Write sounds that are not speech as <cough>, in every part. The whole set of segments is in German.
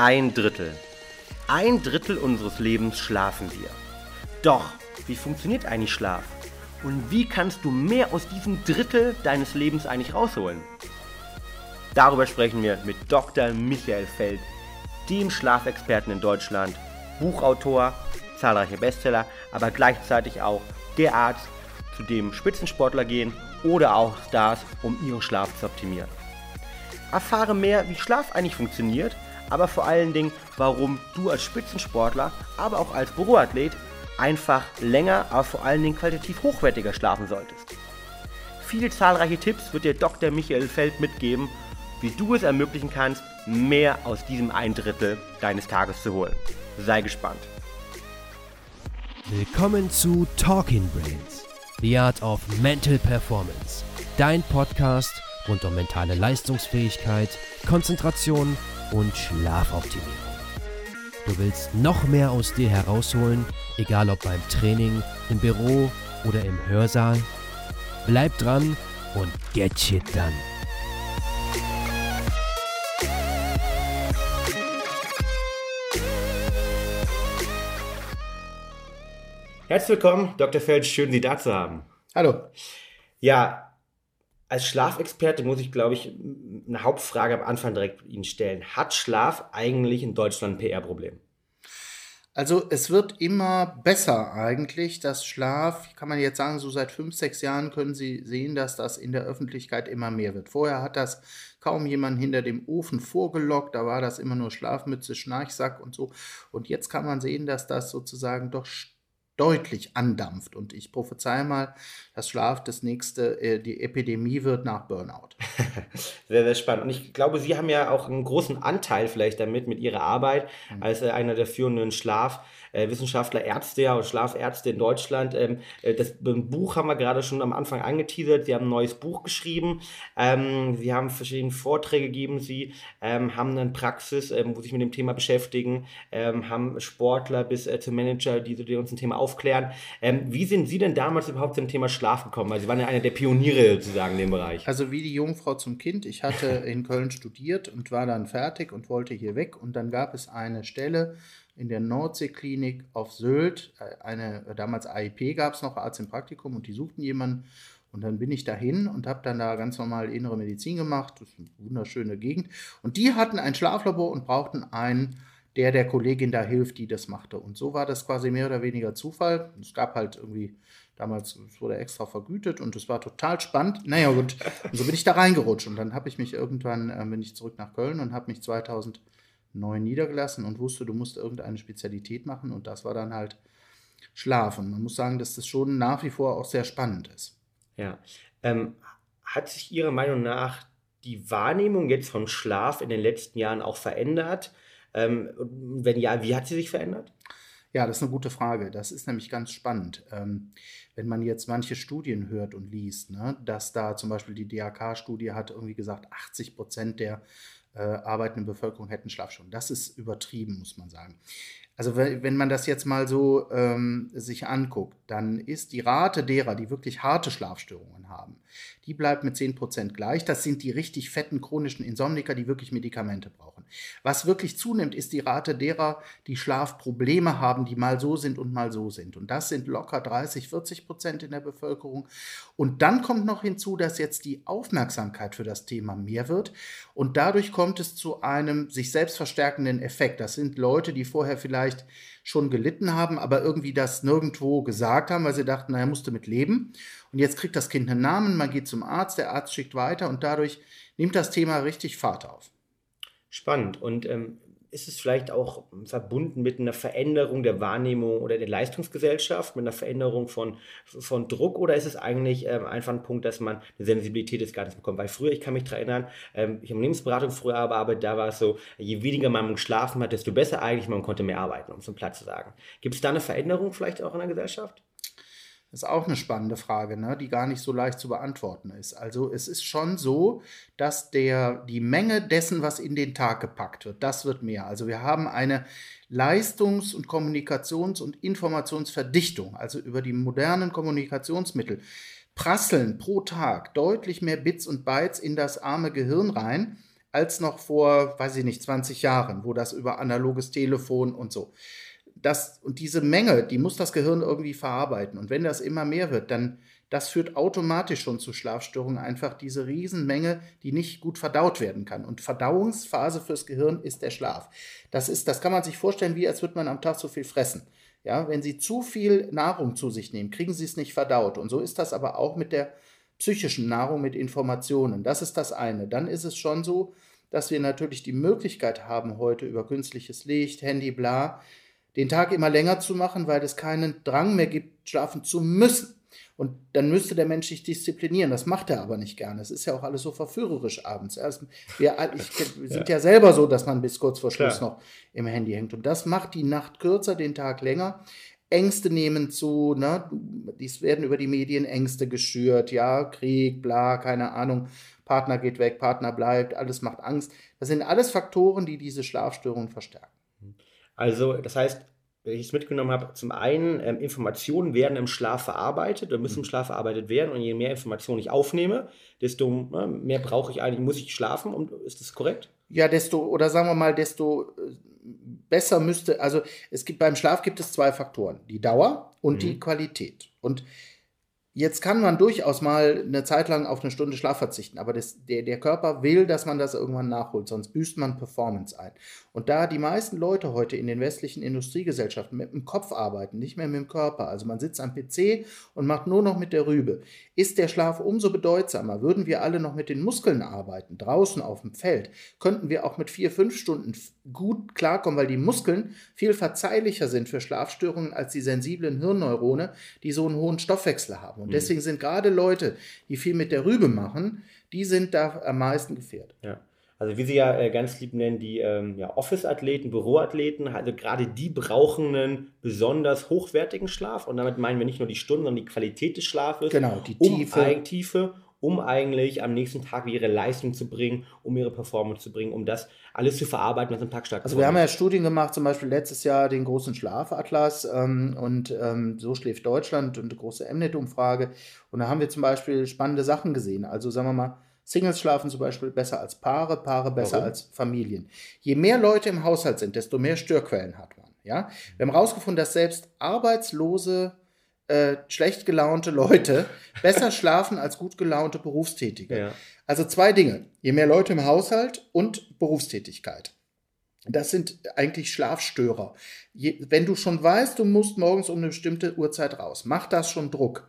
Ein Drittel. Ein Drittel unseres Lebens schlafen wir. Doch, wie funktioniert eigentlich Schlaf? Und wie kannst du mehr aus diesem Drittel deines Lebens eigentlich rausholen? Darüber sprechen wir mit Dr. Michael Feld, dem Schlafexperten in Deutschland, Buchautor, zahlreiche Bestseller, aber gleichzeitig auch der Arzt, zu dem Spitzensportler gehen oder auch Stars, um ihren Schlaf zu optimieren. Erfahre mehr, wie Schlaf eigentlich funktioniert, aber vor allen Dingen, warum du als Spitzensportler, aber auch als Büroathlet einfach länger, aber vor allen Dingen qualitativ hochwertiger schlafen solltest. Viele zahlreiche Tipps wird dir Dr. Michael Feld mitgeben, wie du es ermöglichen kannst, mehr aus diesem ein Drittel deines Tages zu holen. Sei gespannt. Willkommen zu Talking Brains, The Art of Mental Performance, dein Podcast rund um mentale Leistungsfähigkeit, Konzentration und Schlafoptimierung. Du willst noch mehr aus dir herausholen, egal ob beim Training, im Büro oder im Hörsaal? Bleib dran und get shit done. Herzlich willkommen, Dr. Feld, schön Sie da zu haben. Hallo. Ja, als Schlafexperte muss ich, glaube ich, eine Hauptfrage am Anfang direkt Ihnen stellen. Hat Schlaf eigentlich in Deutschland ein PR-Problem? Also es wird immer besser eigentlich. Das Schlaf, kann man jetzt sagen, so seit fünf, sechs Jahren können Sie sehen, dass das in der Öffentlichkeit immer mehr wird. Vorher hat das kaum jemand hinter dem Ofen vorgelockt. Da war das immer nur Schlafmütze, Schnarchsack und so. Und jetzt kann man sehen, dass das sozusagen doch deutlich andampft. Und ich prophezei mal, dass Schlaf das nächste, äh, die Epidemie wird nach Burnout. <laughs> sehr, sehr spannend. Und ich glaube, Sie haben ja auch einen großen Anteil vielleicht damit, mit Ihrer Arbeit mhm. als äh, einer der führenden Schlaf- äh, Ärzte ja und Schlafärzte in Deutschland. Ähm, äh, das Buch haben wir gerade schon am Anfang angeteasert. Sie haben ein neues Buch geschrieben. Ähm, sie haben verschiedene Vorträge gegeben. Sie ähm, haben eine Praxis, wo sich mit dem Thema beschäftigen, haben Sportler bis äh, zu Manager, die, die uns ein Thema aufklären. Ähm, wie sind Sie denn damals überhaupt zum Thema Schlaf gekommen? Weil Sie waren ja einer der Pioniere sozusagen in dem Bereich. Also wie die Jungfrau zum Kind. Ich hatte in Köln studiert und war dann fertig und wollte hier weg. Und dann gab es eine Stelle, in der Nordseeklinik auf Sylt, äh, eine, damals AIP gab es noch, Arzt im Praktikum, und die suchten jemanden. Und dann bin ich dahin und habe dann da ganz normal innere Medizin gemacht. Das ist eine wunderschöne Gegend. Und die hatten ein Schlaflabor und brauchten einen, der der Kollegin da hilft, die das machte. Und so war das quasi mehr oder weniger Zufall. Es gab halt irgendwie, damals es wurde extra vergütet und es war total spannend. Naja, gut. Und so bin ich da reingerutscht. Und dann habe ich mich irgendwann, äh, bin ich zurück nach Köln und habe mich 2000 neu niedergelassen und wusste, du musst irgendeine Spezialität machen und das war dann halt Schlafen. Man muss sagen, dass das schon nach wie vor auch sehr spannend ist. Ja. Ähm, hat sich Ihrer Meinung nach die Wahrnehmung jetzt vom Schlaf in den letzten Jahren auch verändert? Ähm, wenn ja, wie hat sie sich verändert? Ja, das ist eine gute Frage. Das ist nämlich ganz spannend. Ähm, wenn man jetzt manche Studien hört und liest, ne, dass da zum Beispiel die DAK-Studie hat irgendwie gesagt, 80 Prozent der äh, arbeitenden Bevölkerung hätten Schlafstunden. Das ist übertrieben, muss man sagen. Also wenn man das jetzt mal so ähm, sich anguckt, dann ist die Rate derer, die wirklich harte Schlafstörungen haben, die bleibt mit 10% gleich. Das sind die richtig fetten chronischen Insomniker, die wirklich Medikamente brauchen. Was wirklich zunimmt, ist die Rate derer, die Schlafprobleme haben, die mal so sind und mal so sind. Und das sind locker 30, 40 Prozent in der Bevölkerung. Und dann kommt noch hinzu, dass jetzt die Aufmerksamkeit für das Thema mehr wird. Und dadurch kommt es zu einem sich selbst verstärkenden Effekt. Das sind Leute, die vorher vielleicht schon gelitten haben, aber irgendwie das nirgendwo gesagt haben, weil sie dachten, naja, musste mit leben. Und jetzt kriegt das Kind einen Namen, man geht zum Arzt, der Arzt schickt weiter und dadurch nimmt das Thema richtig Fahrt auf. Spannend. Und ähm, ist es vielleicht auch verbunden mit einer Veränderung der Wahrnehmung oder der Leistungsgesellschaft, mit einer Veränderung von, von Druck oder ist es eigentlich ähm, einfach ein Punkt, dass man eine Sensibilität des Ganzen bekommt? Weil früher, ich kann mich daran erinnern, ähm, ich habe Lebensberatung früher aber da war es so, je weniger man geschlafen hat, desto besser eigentlich, man konnte mehr arbeiten, um es im Platz zu sagen. Gibt es da eine Veränderung vielleicht auch in der Gesellschaft? Das ist auch eine spannende Frage, ne, die gar nicht so leicht zu beantworten ist. Also es ist schon so, dass der, die Menge dessen, was in den Tag gepackt wird, das wird mehr. Also wir haben eine Leistungs- und Kommunikations- und Informationsverdichtung, also über die modernen Kommunikationsmittel, prasseln pro Tag deutlich mehr Bits und Bytes in das arme Gehirn rein, als noch vor, weiß ich nicht, 20 Jahren, wo das über analoges Telefon und so. Das, und diese Menge, die muss das Gehirn irgendwie verarbeiten. Und wenn das immer mehr wird, dann das führt automatisch schon zu Schlafstörungen. Einfach diese Riesenmenge, die nicht gut verdaut werden kann. Und Verdauungsphase fürs Gehirn ist der Schlaf. Das ist, das kann man sich vorstellen, wie als würde man am Tag so viel fressen. Ja, wenn Sie zu viel Nahrung zu sich nehmen, kriegen Sie es nicht verdaut. Und so ist das aber auch mit der psychischen Nahrung, mit Informationen. Das ist das eine. Dann ist es schon so, dass wir natürlich die Möglichkeit haben, heute über künstliches Licht, Handy, bla, den Tag immer länger zu machen, weil es keinen Drang mehr gibt, schlafen zu müssen. Und dann müsste der Mensch sich disziplinieren. Das macht er aber nicht gerne. Es ist ja auch alles so verführerisch abends. Erst, wir, ich, wir sind ja. ja. selber so, dass man bis kurz vor Schluss Klar. noch im Handy hängt. Und das macht die Nacht kürzer, den Tag länger. Ängste nehmen zu, ne? Dies werden über die Medien Ängste geschürt, ja, Krieg, bla, keine Ahnung, Partner geht weg, Partner bleibt, alles macht Angst. Das sind alles Faktoren, die diese Schlafstörungen verstärken. Also, das heißt, wenn ich es mitgenommen habe, zum einen, ähm, Informationen werden im Schlaf verarbeitet oder müssen im mhm. Schlaf verarbeitet werden und je mehr Informationen ich aufnehme, desto ne, mehr brauche ich eigentlich, muss ich schlafen. Und, ist das korrekt? Ja, desto, oder sagen wir mal, desto äh, besser müsste, also es gibt beim Schlaf gibt es zwei Faktoren, die Dauer und mhm. die Qualität. Und Jetzt kann man durchaus mal eine Zeit lang auf eine Stunde Schlaf verzichten, aber das, der, der Körper will, dass man das irgendwann nachholt, sonst büßt man Performance ein. Und da die meisten Leute heute in den westlichen Industriegesellschaften mit dem Kopf arbeiten, nicht mehr mit dem Körper, also man sitzt am PC und macht nur noch mit der Rübe, ist der Schlaf umso bedeutsamer. Würden wir alle noch mit den Muskeln arbeiten, draußen auf dem Feld, könnten wir auch mit vier, fünf Stunden gut klarkommen, weil die Muskeln viel verzeihlicher sind für Schlafstörungen als die sensiblen Hirnneurone, die so einen hohen Stoffwechsel haben. Und mhm. deswegen sind gerade Leute, die viel mit der Rübe machen, die sind da am meisten gefährdet. Ja. Also wie Sie ja äh, ganz lieb nennen, die ähm, ja, Office-Athleten, Büroathleten, also gerade die brauchen einen besonders hochwertigen Schlaf. Und damit meinen wir nicht nur die Stunden, sondern die Qualität des Schlafes. Genau, die Tiefe. Um, Tiefe um eigentlich am nächsten Tag ihre Leistung zu bringen, um ihre Performance zu bringen, um das alles zu verarbeiten, was am Tag stattfindet. Also wir haben ja Studien gemacht, zum Beispiel letztes Jahr den großen Schlafatlas ähm, und ähm, so schläft Deutschland und eine große Mnet-Umfrage. Und da haben wir zum Beispiel spannende Sachen gesehen. Also sagen wir mal, Singles schlafen zum Beispiel besser als Paare, Paare besser Warum? als Familien. Je mehr Leute im Haushalt sind, desto mehr Störquellen hat man. Ja? Wir haben herausgefunden, dass selbst arbeitslose äh, schlecht gelaunte Leute <laughs> besser schlafen als gut gelaunte Berufstätige. Ja. Also zwei Dinge. Je mehr Leute im Haushalt und Berufstätigkeit. Das sind eigentlich Schlafstörer. Je, wenn du schon weißt, du musst morgens um eine bestimmte Uhrzeit raus, macht das schon Druck.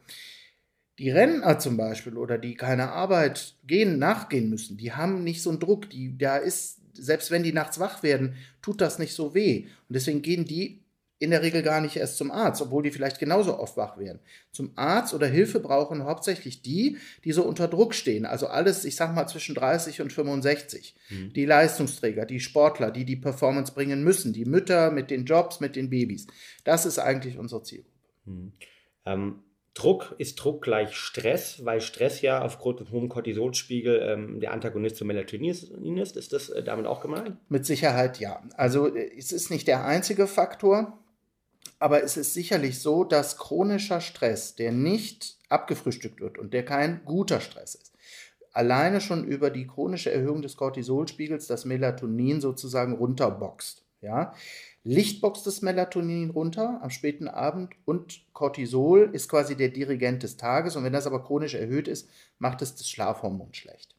Die Rentner zum Beispiel oder die keine Arbeit gehen, nachgehen müssen, die haben nicht so einen Druck. Die, da ist, selbst wenn die nachts wach werden, tut das nicht so weh. Und deswegen gehen die in der Regel gar nicht erst zum Arzt, obwohl die vielleicht genauso oft wach werden. Zum Arzt oder Hilfe brauchen hauptsächlich die, die so unter Druck stehen. Also alles, ich sag mal, zwischen 30 und 65. Mhm. Die Leistungsträger, die Sportler, die die Performance bringen müssen, die Mütter mit den Jobs, mit den Babys. Das ist eigentlich unsere Zielgruppe. Mhm. Ähm, Druck ist Druck gleich Stress, weil Stress ja aufgrund des hohen Cortisolspiegel ähm, der Antagonist zum Melatonin ist. Ist das äh, damit auch gemeint? Mit Sicherheit ja. Also äh, es ist nicht der einzige Faktor. Aber es ist sicherlich so, dass chronischer Stress, der nicht abgefrühstückt wird und der kein guter Stress ist, alleine schon über die chronische Erhöhung des Cortisolspiegels das Melatonin sozusagen runterboxt. Ja? Licht boxt das Melatonin runter am späten Abend und Cortisol ist quasi der Dirigent des Tages und wenn das aber chronisch erhöht ist, macht es das Schlafhormon schlecht.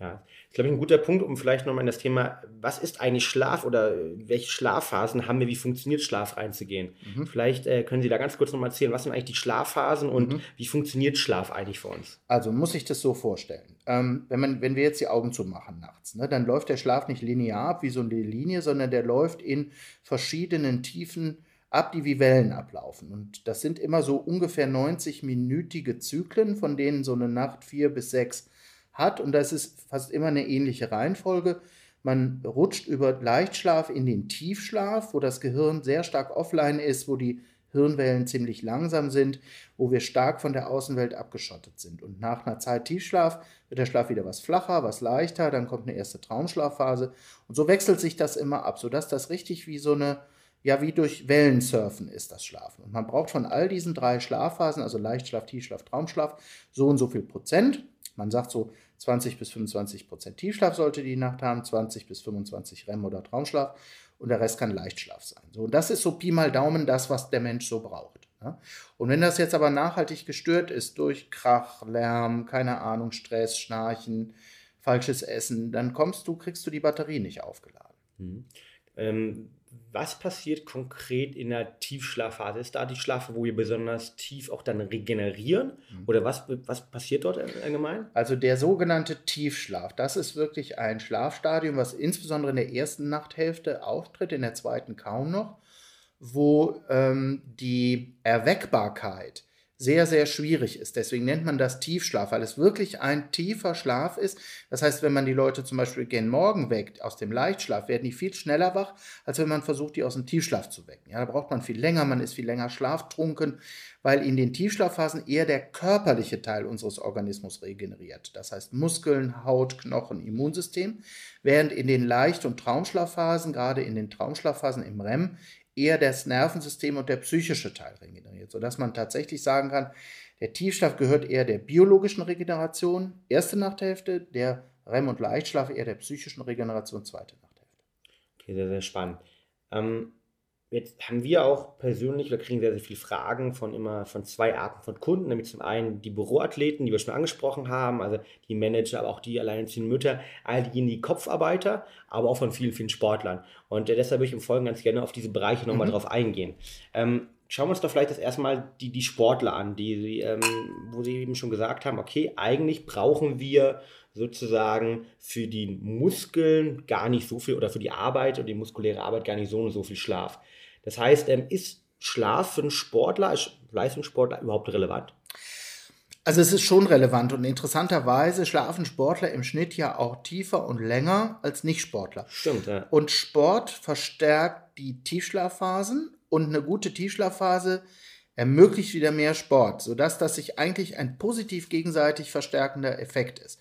Ja, ich glaube, ein guter Punkt, um vielleicht nochmal in das Thema, was ist eigentlich Schlaf oder welche Schlafphasen haben wir, wie funktioniert Schlaf reinzugehen. Mhm. Vielleicht äh, können Sie da ganz kurz nochmal erzählen, was sind eigentlich die Schlafphasen und mhm. wie funktioniert Schlaf eigentlich für uns? Also muss ich das so vorstellen. Ähm, wenn, man, wenn wir jetzt die Augen zumachen nachts, ne, dann läuft der Schlaf nicht linear ab wie so eine Linie, sondern der läuft in verschiedenen Tiefen ab, die wie Wellen ablaufen. Und das sind immer so ungefähr 90-minütige Zyklen, von denen so eine Nacht vier bis sechs hat. Und das ist fast immer eine ähnliche Reihenfolge. Man rutscht über Leichtschlaf in den Tiefschlaf, wo das Gehirn sehr stark offline ist, wo die Hirnwellen ziemlich langsam sind, wo wir stark von der Außenwelt abgeschottet sind. Und nach einer Zeit Tiefschlaf wird der Schlaf wieder was flacher, was leichter, dann kommt eine erste Traumschlafphase. Und so wechselt sich das immer ab, sodass das richtig wie so eine, ja, wie durch Wellensurfen ist das Schlafen. Und man braucht von all diesen drei Schlafphasen, also Leichtschlaf, Tiefschlaf, Traumschlaf, so und so viel Prozent. Man sagt so 20 bis 25 Prozent Tiefschlaf sollte die Nacht haben, 20 bis 25 REM oder Traumschlaf und der Rest kann Leichtschlaf sein. So, und das ist so Pi mal Daumen das, was der Mensch so braucht. Ja? Und wenn das jetzt aber nachhaltig gestört ist durch Krach, Lärm, keine Ahnung, Stress, Schnarchen, falsches Essen, dann kommst du, kriegst du die Batterie nicht aufgeladen. Mhm. Ähm, was passiert konkret in der Tiefschlafphase? Ist da die Schlafe, wo wir besonders tief auch dann regenerieren? Mhm. Oder was, was passiert dort allgemein? Also der sogenannte Tiefschlaf, das ist wirklich ein Schlafstadium, was insbesondere in der ersten Nachthälfte auftritt, in der zweiten kaum noch, wo ähm, die Erweckbarkeit sehr, sehr schwierig ist. Deswegen nennt man das Tiefschlaf, weil es wirklich ein tiefer Schlaf ist. Das heißt, wenn man die Leute zum Beispiel gen Morgen weckt, aus dem Leichtschlaf, werden die viel schneller wach, als wenn man versucht, die aus dem Tiefschlaf zu wecken. Ja, da braucht man viel länger, man ist viel länger schlaftrunken, weil in den Tiefschlafphasen eher der körperliche Teil unseres Organismus regeneriert. Das heißt Muskeln, Haut, Knochen, Immunsystem. Während in den Leicht- und Traumschlafphasen, gerade in den Traumschlafphasen im REM, eher das Nervensystem und der psychische Teil regeneriert, sodass man tatsächlich sagen kann, der Tiefschlaf gehört eher der biologischen Regeneration, erste Nachthälfte, der REM- und Leichtschlaf eher der psychischen Regeneration, zweite Nachthälfte. Okay, sehr, sehr spannend. Ähm, Jetzt haben wir auch persönlich, wir kriegen sehr, sehr viele Fragen von immer von zwei Arten von Kunden, nämlich zum einen die Büroathleten, die wir schon angesprochen haben, also die Manager, aber auch die alleinerziehenden Mütter, all diejenigen, die Kopfarbeiter, aber auch von vielen, vielen Sportlern. Und äh, deshalb würde ich im Folgenden ganz gerne auf diese Bereiche nochmal mhm. drauf eingehen. Ähm, schauen wir uns doch vielleicht das erstmal die, die Sportler an, die, ähm, wo sie eben schon gesagt haben, okay, eigentlich brauchen wir sozusagen für die Muskeln gar nicht so viel oder für die Arbeit und die muskuläre Arbeit gar nicht so und so viel Schlaf. Das heißt, ähm, ist Schlaf für einen Sportler, als Leistungssportler überhaupt relevant? Also es ist schon relevant und interessanterweise schlafen Sportler im Schnitt ja auch tiefer und länger als Nicht-Sportler. Stimmt, ja. Und Sport verstärkt die Tiefschlafphasen und eine gute Tiefschlafphase ermöglicht wieder mehr Sport, sodass das sich eigentlich ein positiv gegenseitig verstärkender Effekt ist.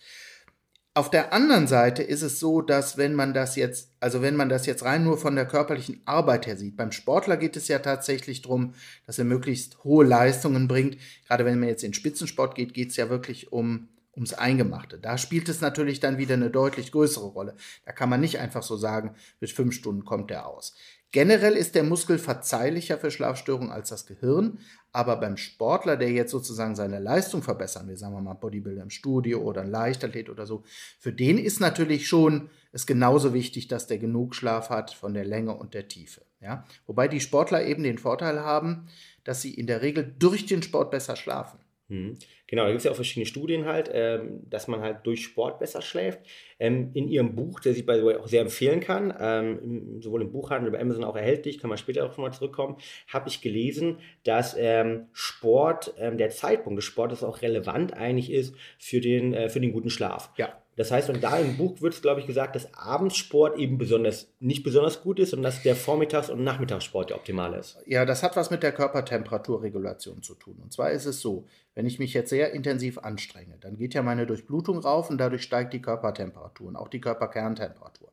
Auf der anderen Seite ist es so, dass wenn man das jetzt, also wenn man das jetzt rein nur von der körperlichen Arbeit her sieht, beim Sportler geht es ja tatsächlich darum, dass er möglichst hohe Leistungen bringt. Gerade wenn man jetzt in Spitzensport geht, geht es ja wirklich um ums Eingemachte. Da spielt es natürlich dann wieder eine deutlich größere Rolle. Da kann man nicht einfach so sagen, bis fünf Stunden kommt er aus. Generell ist der Muskel verzeihlicher für Schlafstörungen als das Gehirn, aber beim Sportler, der jetzt sozusagen seine Leistung verbessern will, sagen wir mal Bodybuilder im Studio oder ein Leichtathlet oder so, für den ist natürlich schon es genauso wichtig, dass der genug Schlaf hat von der Länge und der Tiefe. Ja? Wobei die Sportler eben den Vorteil haben, dass sie in der Regel durch den Sport besser schlafen. Mhm. Genau, da gibt es ja auch verschiedene Studien halt, ähm, dass man halt durch Sport besser schläft. Ähm, in ihrem Buch, der sich bei auch sehr empfehlen kann, ähm, sowohl im Buchhandel bei Amazon auch erhältlich, kann man später auch mal zurückkommen, habe ich gelesen, dass ähm, Sport, ähm, der Zeitpunkt des Sportes auch relevant eigentlich ist für den, äh, für den guten Schlaf. Ja. Das heißt, und da im Buch wird es, glaube ich, gesagt, dass Abendsport eben besonders nicht besonders gut ist und dass der Vormittags- und Nachmittagssport der optimale ist. Ja, das hat was mit der Körpertemperaturregulation zu tun. Und zwar ist es so, wenn ich mich jetzt sehr intensiv anstrenge, dann geht ja meine Durchblutung rauf und dadurch steigt die Körpertemperatur und auch die Körperkerntemperatur.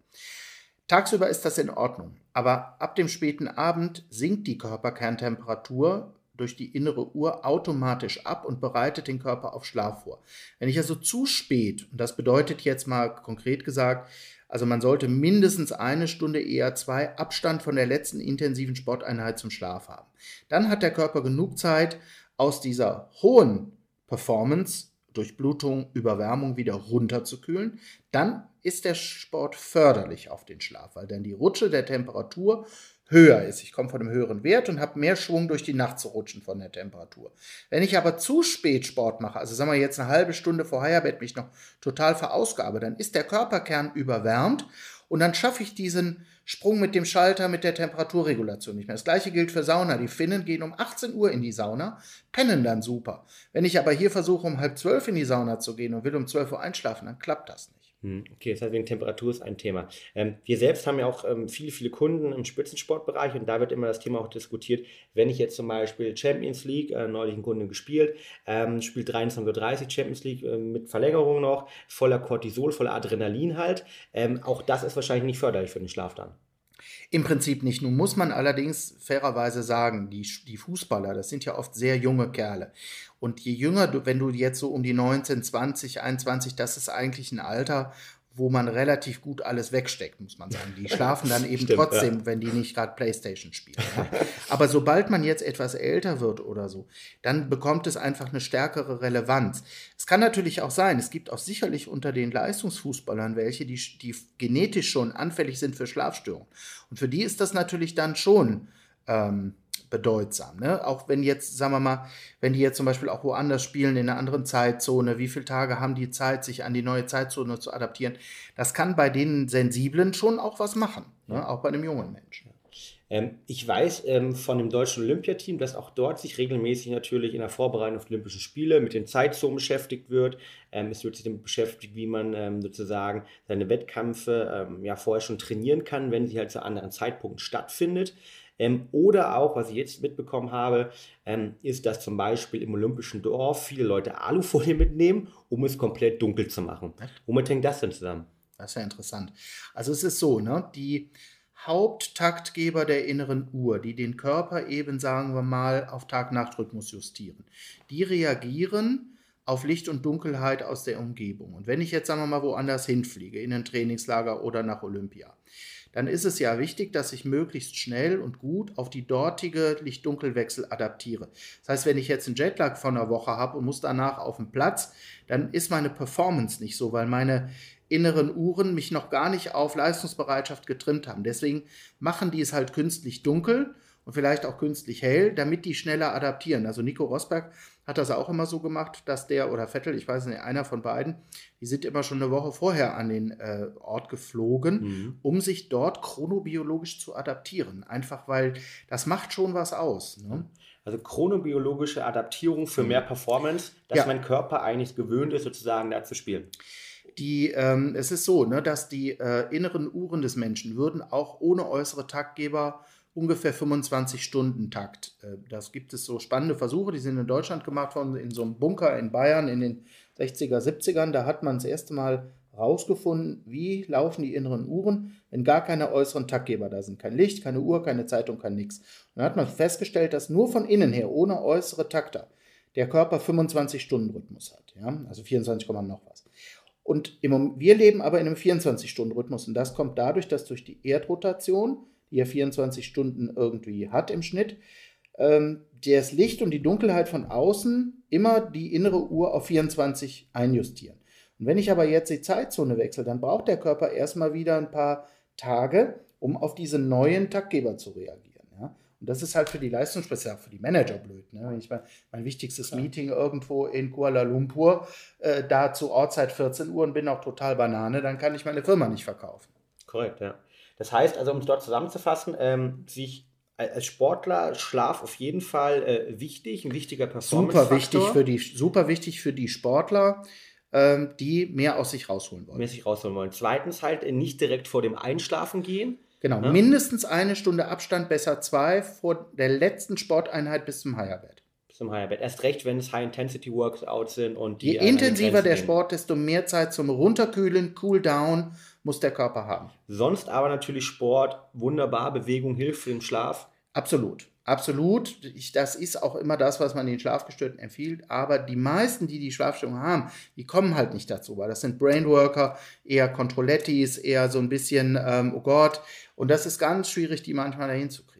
Tagsüber ist das in Ordnung, aber ab dem späten Abend sinkt die Körperkerntemperatur durch die innere Uhr automatisch ab und bereitet den Körper auf Schlaf vor. Wenn ich also zu spät, und das bedeutet jetzt mal konkret gesagt, also man sollte mindestens eine Stunde, eher zwei Abstand von der letzten intensiven Sporteinheit zum Schlaf haben. Dann hat der Körper genug Zeit, aus dieser hohen Performance durch Blutung, Überwärmung wieder runterzukühlen. Dann ist der Sport förderlich auf den Schlaf, weil dann die Rutsche der Temperatur höher ist. Ich komme von einem höheren Wert und habe mehr Schwung durch die Nacht zu rutschen von der Temperatur. Wenn ich aber zu spät Sport mache, also sagen wir jetzt eine halbe Stunde vorher, Heierbett mich noch total verausgabe, dann ist der Körperkern überwärmt und dann schaffe ich diesen Sprung mit dem Schalter mit der Temperaturregulation nicht mehr. Das gleiche gilt für Sauna. Die Finnen gehen um 18 Uhr in die Sauna, pennen dann super. Wenn ich aber hier versuche, um halb zwölf in die Sauna zu gehen und will um 12 Uhr einschlafen, dann klappt das nicht. Hm, okay, das heißt, wegen Temperatur ist ein Thema. Ähm, wir selbst haben ja auch ähm, viele, viele Kunden im Spitzensportbereich und da wird immer das Thema auch diskutiert, wenn ich jetzt zum Beispiel Champions League, äh, neulich ein Kunde gespielt, ähm, spielt 23.30 Uhr Champions League äh, mit Verlängerung noch, voller Cortisol, voller Adrenalin halt. Auch das ist wahrscheinlich nicht förderlich für den Schlaf dann. Im Prinzip nicht. Nun muss man allerdings fairerweise sagen, die, die Fußballer, das sind ja oft sehr junge Kerle. Und je jünger du, wenn du jetzt so um die 19, 20, 21, das ist eigentlich ein Alter, wo man relativ gut alles wegsteckt, muss man sagen. Die <laughs> schlafen dann eben Stimmt, trotzdem, ja. wenn die nicht gerade Playstation spielen. Ja? Aber sobald man jetzt etwas älter wird oder so, dann bekommt es einfach eine stärkere Relevanz. Es kann natürlich auch sein, es gibt auch sicherlich unter den Leistungsfußballern welche, die, die genetisch schon anfällig sind für Schlafstörungen. Und für die ist das natürlich dann schon ähm, bedeutsam. Ne? Auch wenn jetzt, sagen wir mal, wenn die jetzt zum Beispiel auch woanders spielen, in einer anderen Zeitzone, wie viele Tage haben die Zeit, sich an die neue Zeitzone zu adaptieren? Das kann bei den Sensiblen schon auch was machen, ne? auch bei einem jungen Menschen. Ähm, ich weiß ähm, von dem deutschen Olympiateam, dass auch dort sich regelmäßig natürlich in der Vorbereitung auf die Olympischen Spiele mit den Zeitzonen beschäftigt wird. Ähm, es wird sich damit beschäftigt, wie man ähm, sozusagen seine Wettkämpfe ähm, ja vorher schon trainieren kann, wenn sie halt zu anderen Zeitpunkten stattfindet. Ähm, oder auch, was ich jetzt mitbekommen habe, ähm, ist, dass zum Beispiel im Olympischen Dorf viele Leute Alufolie <laughs> mitnehmen, um es komplett dunkel zu machen. Womit hängt das denn zusammen? Das ist ja interessant. Also es ist so, ne, die Haupttaktgeber der inneren Uhr, die den Körper eben, sagen wir mal, auf Tag-Nacht-Rhythmus justieren, die reagieren auf Licht und Dunkelheit aus der Umgebung. Und wenn ich jetzt, sagen wir mal, woanders hinfliege, in ein Trainingslager oder nach Olympia, dann ist es ja wichtig, dass ich möglichst schnell und gut auf die dortige Licht-Dunkel-Wechsel adaptiere. Das heißt, wenn ich jetzt einen Jetlag von einer Woche habe und muss danach auf den Platz, dann ist meine Performance nicht so, weil meine inneren Uhren mich noch gar nicht auf Leistungsbereitschaft getrimmt haben. Deswegen machen die es halt künstlich dunkel und vielleicht auch künstlich hell, damit die schneller adaptieren. Also Nico Rosberg hat das auch immer so gemacht, dass der oder Vettel, ich weiß nicht, einer von beiden, die sind immer schon eine Woche vorher an den äh, Ort geflogen, mhm. um sich dort chronobiologisch zu adaptieren. Einfach weil das macht schon was aus. Ne? Also chronobiologische Adaptierung für mhm. mehr Performance, dass ja. mein Körper eigentlich gewöhnt ist, sozusagen da zu spielen. Die, ähm, es ist so, ne, dass die äh, inneren Uhren des Menschen würden auch ohne äußere Taktgeber ungefähr 25 Stunden Takt. Äh, das gibt es so spannende Versuche, die sind in Deutschland gemacht worden, in so einem Bunker in Bayern in den 60er, 70ern. Da hat man das erste Mal rausgefunden, wie laufen die inneren Uhren, wenn gar keine äußeren Taktgeber da sind. Kein Licht, keine Uhr, keine Zeitung, kein nix. Und dann hat man festgestellt, dass nur von innen her, ohne äußere Takter, der Körper 25-Stunden-Rhythmus hat. Ja? Also 24, noch was. Und im, wir leben aber in einem 24-Stunden-Rhythmus. Und das kommt dadurch, dass durch die Erdrotation er 24 Stunden irgendwie hat im Schnitt, ähm, das Licht und die Dunkelheit von außen immer die innere Uhr auf 24 einjustieren. Und wenn ich aber jetzt die Zeitzone wechsle, dann braucht der Körper erstmal wieder ein paar Tage, um auf diese neuen Taktgeber zu reagieren. Ja? Und das ist halt für die Leistungsspitze, für die Manager blöd. Ne? Wenn ich mein, mein wichtigstes ja. Meeting irgendwo in Kuala Lumpur, äh, da zu Ortszeit 14 Uhr und bin auch total Banane, dann kann ich meine Firma nicht verkaufen. Korrekt, ja. Das heißt also, um es dort zusammenzufassen, ähm, sich als Sportler Schlaf auf jeden Fall äh, wichtig, ein wichtiger Performance. Super wichtig für die, super wichtig für die Sportler, ähm, die mehr aus sich rausholen wollen. Mehr sich rausholen wollen. Zweitens halt äh, nicht direkt vor dem Einschlafen gehen. Genau, ne? mindestens eine Stunde Abstand, besser zwei vor der letzten Sporteinheit bis zum Higher-Bett. Bis zum Higher-Bett. Erst recht, wenn es High-Intensity-Workouts sind und die. Je intensiver der Sport, desto mehr Zeit zum Runterkühlen, Cool-Down muss der Körper haben. Sonst aber natürlich Sport, wunderbar, Bewegung hilft für den Schlaf. Absolut. Absolut. Ich, das ist auch immer das, was man den Schlafgestörten empfiehlt. Aber die meisten, die die Schlafstörung haben, die kommen halt nicht dazu, weil das sind Brainworker, eher Controlettis, eher so ein bisschen, ähm, oh Gott. Und das ist ganz schwierig, die manchmal dahin zu kriegen.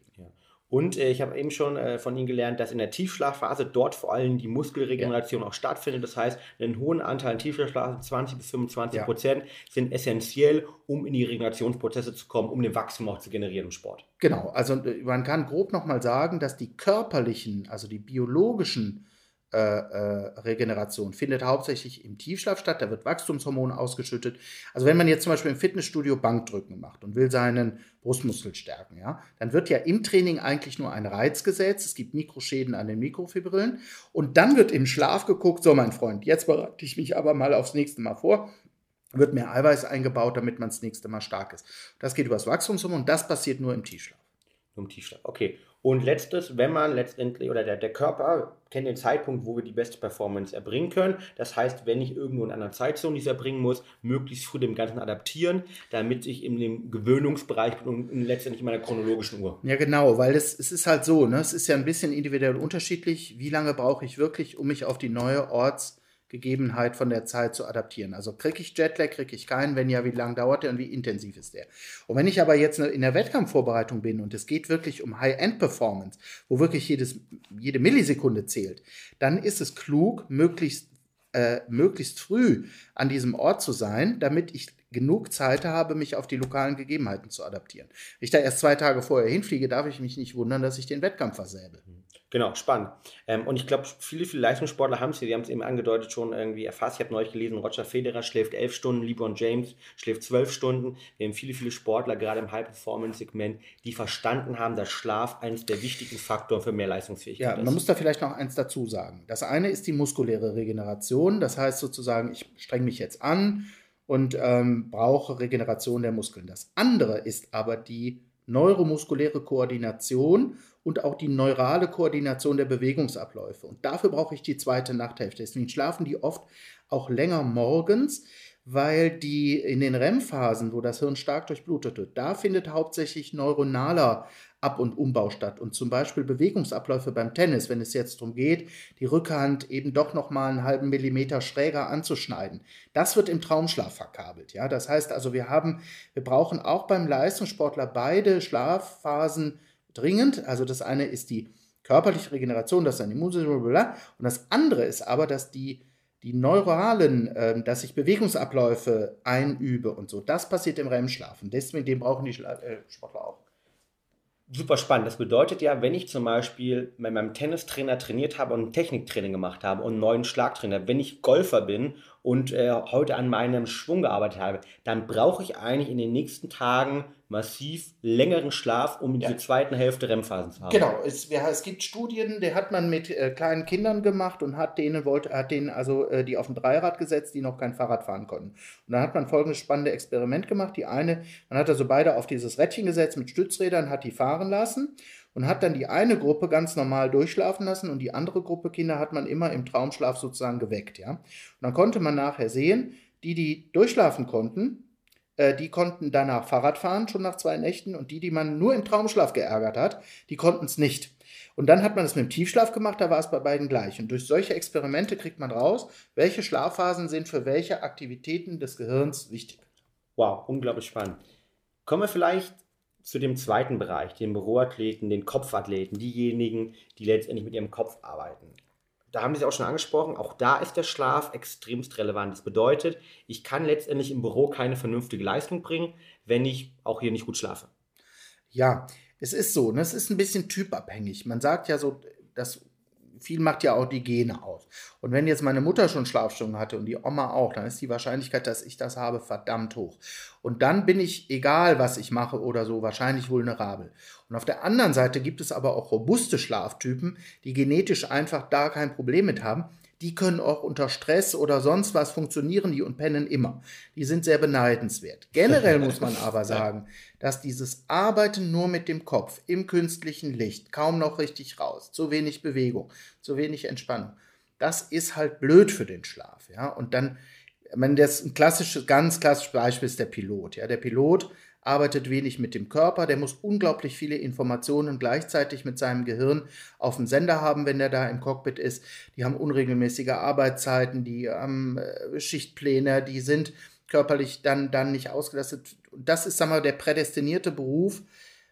Und äh, ich habe eben schon äh, von Ihnen gelernt, dass in der Tiefschlafphase dort vor allem die Muskelregeneration ja. auch stattfindet. Das heißt, einen hohen Anteil an Tiefschlafphase, 20 bis 25 ja. Prozent, sind essentiell, um in die Regenerationsprozesse zu kommen, um den Wachstum auch zu generieren im Sport. Genau, also äh, man kann grob nochmal sagen, dass die körperlichen, also die biologischen äh, äh, Regeneration findet hauptsächlich im Tiefschlaf statt. Da wird Wachstumshormon ausgeschüttet. Also wenn man jetzt zum Beispiel im Fitnessstudio Bankdrücken macht und will seinen Brustmuskel stärken, ja, dann wird ja im Training eigentlich nur ein Reiz gesetzt. Es gibt Mikroschäden an den Mikrofibrillen und dann wird im Schlaf geguckt, so mein Freund, jetzt bereite ich mich aber mal aufs nächste Mal vor wird mehr Eiweiß eingebaut, damit man das nächste Mal stark ist. Das geht über das Wachstumshormon das passiert nur im Tiefschlaf. Nur im Tiefschlaf, okay. Und letztes, wenn man letztendlich, oder der, der Körper kennt den Zeitpunkt, wo wir die beste Performance erbringen können. Das heißt, wenn ich irgendwo in einer Zeitzone dies erbringen muss, möglichst früh dem Ganzen adaptieren, damit ich in dem Gewöhnungsbereich bin und letztendlich in meiner chronologischen Uhr. Ja, genau, weil es, es ist halt so, ne? es ist ja ein bisschen individuell unterschiedlich. Wie lange brauche ich wirklich, um mich auf die neue Orts- Gegebenheit von der Zeit zu adaptieren. Also kriege ich Jetlag, kriege ich keinen, wenn ja, wie lange dauert der und wie intensiv ist der. Und wenn ich aber jetzt in der Wettkampfvorbereitung bin und es geht wirklich um High-End-Performance, wo wirklich jedes, jede Millisekunde zählt, dann ist es klug, möglichst, äh, möglichst früh an diesem Ort zu sein, damit ich genug Zeit habe, mich auf die lokalen Gegebenheiten zu adaptieren. Wenn ich da erst zwei Tage vorher hinfliege, darf ich mich nicht wundern, dass ich den Wettkampf versäbe. Genau, spannend. Ähm, und ich glaube, viele, viele Leistungssportler haben es hier, die haben es eben angedeutet, schon irgendwie erfasst. Ich habe neulich gelesen, Roger Federer schläft elf Stunden, LeBron James schläft zwölf Stunden. Wir haben viele, viele Sportler, gerade im High-Performance-Segment, die verstanden haben, dass Schlaf eines der wichtigen Faktoren für mehr Leistungsfähigkeit ja, ist. Ja, man muss da vielleicht noch eins dazu sagen. Das eine ist die muskuläre Regeneration. Das heißt sozusagen, ich streng mich jetzt an und ähm, brauche Regeneration der Muskeln. Das andere ist aber die neuromuskuläre Koordination und auch die neurale Koordination der Bewegungsabläufe. Und dafür brauche ich die zweite Nachthälfte. Deswegen schlafen die oft auch länger morgens, weil die in den REM-Phasen, wo das Hirn stark durchblutet wird, da findet hauptsächlich neuronaler Ab- und Umbau statt. Und zum Beispiel Bewegungsabläufe beim Tennis, wenn es jetzt darum geht, die Rückhand eben doch nochmal einen halben Millimeter schräger anzuschneiden. Das wird im Traumschlaf verkabelt. Ja? Das heißt also, wir haben, wir brauchen auch beim Leistungssportler beide Schlafphasen dringend. Also das eine ist die körperliche Regeneration, das ist ein Immunsystem, und das andere ist aber, dass die die neuralen, äh, dass ich Bewegungsabläufe einübe und so, das passiert im REM-Schlaf. Und deswegen, den brauchen die Schla äh, Sportler auch super spannend. Das bedeutet ja, wenn ich zum Beispiel mit meinem Tennistrainer trainiert habe und ein Techniktraining gemacht habe und einen neuen Schlagtrainer, wenn ich Golfer bin und äh, heute an meinem Schwung gearbeitet habe, dann brauche ich eigentlich in den nächsten Tagen massiv längeren Schlaf, um ja. diese zweiten Hälfte REM-Phasen zu haben. Genau, es, es, gibt Studien, die hat man mit äh, kleinen Kindern gemacht und hat denen wollte, hat denen also äh, die auf ein Dreirad gesetzt, die noch kein Fahrrad fahren konnten. Und dann hat man folgendes spannende Experiment gemacht. Die eine, man hat also beide auf dieses Rädchen gesetzt mit Stützrädern, hat die fahren lassen und hat dann die eine Gruppe ganz normal durchschlafen lassen und die andere Gruppe Kinder hat man immer im Traumschlaf sozusagen geweckt, ja. Und dann konnte man nachher sehen, die, die durchschlafen konnten, äh, die konnten danach Fahrrad fahren, schon nach zwei Nächten, und die, die man nur im Traumschlaf geärgert hat, die konnten es nicht. Und dann hat man es mit dem Tiefschlaf gemacht, da war es bei beiden gleich. Und durch solche Experimente kriegt man raus, welche Schlafphasen sind für welche Aktivitäten des Gehirns wichtig. Wow, unglaublich spannend. Kommen wir vielleicht zu dem zweiten Bereich, den Büroathleten, den Kopfathleten, diejenigen, die letztendlich mit ihrem Kopf arbeiten. Da haben Sie es auch schon angesprochen, auch da ist der Schlaf extremst relevant. Das bedeutet, ich kann letztendlich im Büro keine vernünftige Leistung bringen, wenn ich auch hier nicht gut schlafe. Ja, es ist so, ne? es ist ein bisschen typabhängig. Man sagt ja so, dass viel macht ja auch die Gene aus. Und wenn jetzt meine Mutter schon Schlafstörungen hatte und die Oma auch, dann ist die Wahrscheinlichkeit, dass ich das habe, verdammt hoch. Und dann bin ich, egal was ich mache oder so, wahrscheinlich vulnerabel. Und auf der anderen Seite gibt es aber auch robuste Schlaftypen, die genetisch einfach da kein Problem mit haben die können auch unter Stress oder sonst was funktionieren, die und pennen immer. Die sind sehr beneidenswert. Generell muss man aber <laughs> sagen, dass dieses Arbeiten nur mit dem Kopf im künstlichen Licht, kaum noch richtig raus, zu wenig Bewegung, zu wenig Entspannung, das ist halt blöd für den Schlaf. Ja? Und dann, meine, das ein klassisches, ganz klassisches Beispiel ist der Pilot. Ja? Der Pilot arbeitet wenig mit dem Körper, der muss unglaublich viele Informationen gleichzeitig mit seinem Gehirn auf dem Sender haben, wenn er da im Cockpit ist. Die haben unregelmäßige Arbeitszeiten, die haben äh, Schichtpläne, die sind körperlich dann, dann nicht ausgelastet. Das ist, sagen wir der prädestinierte Beruf,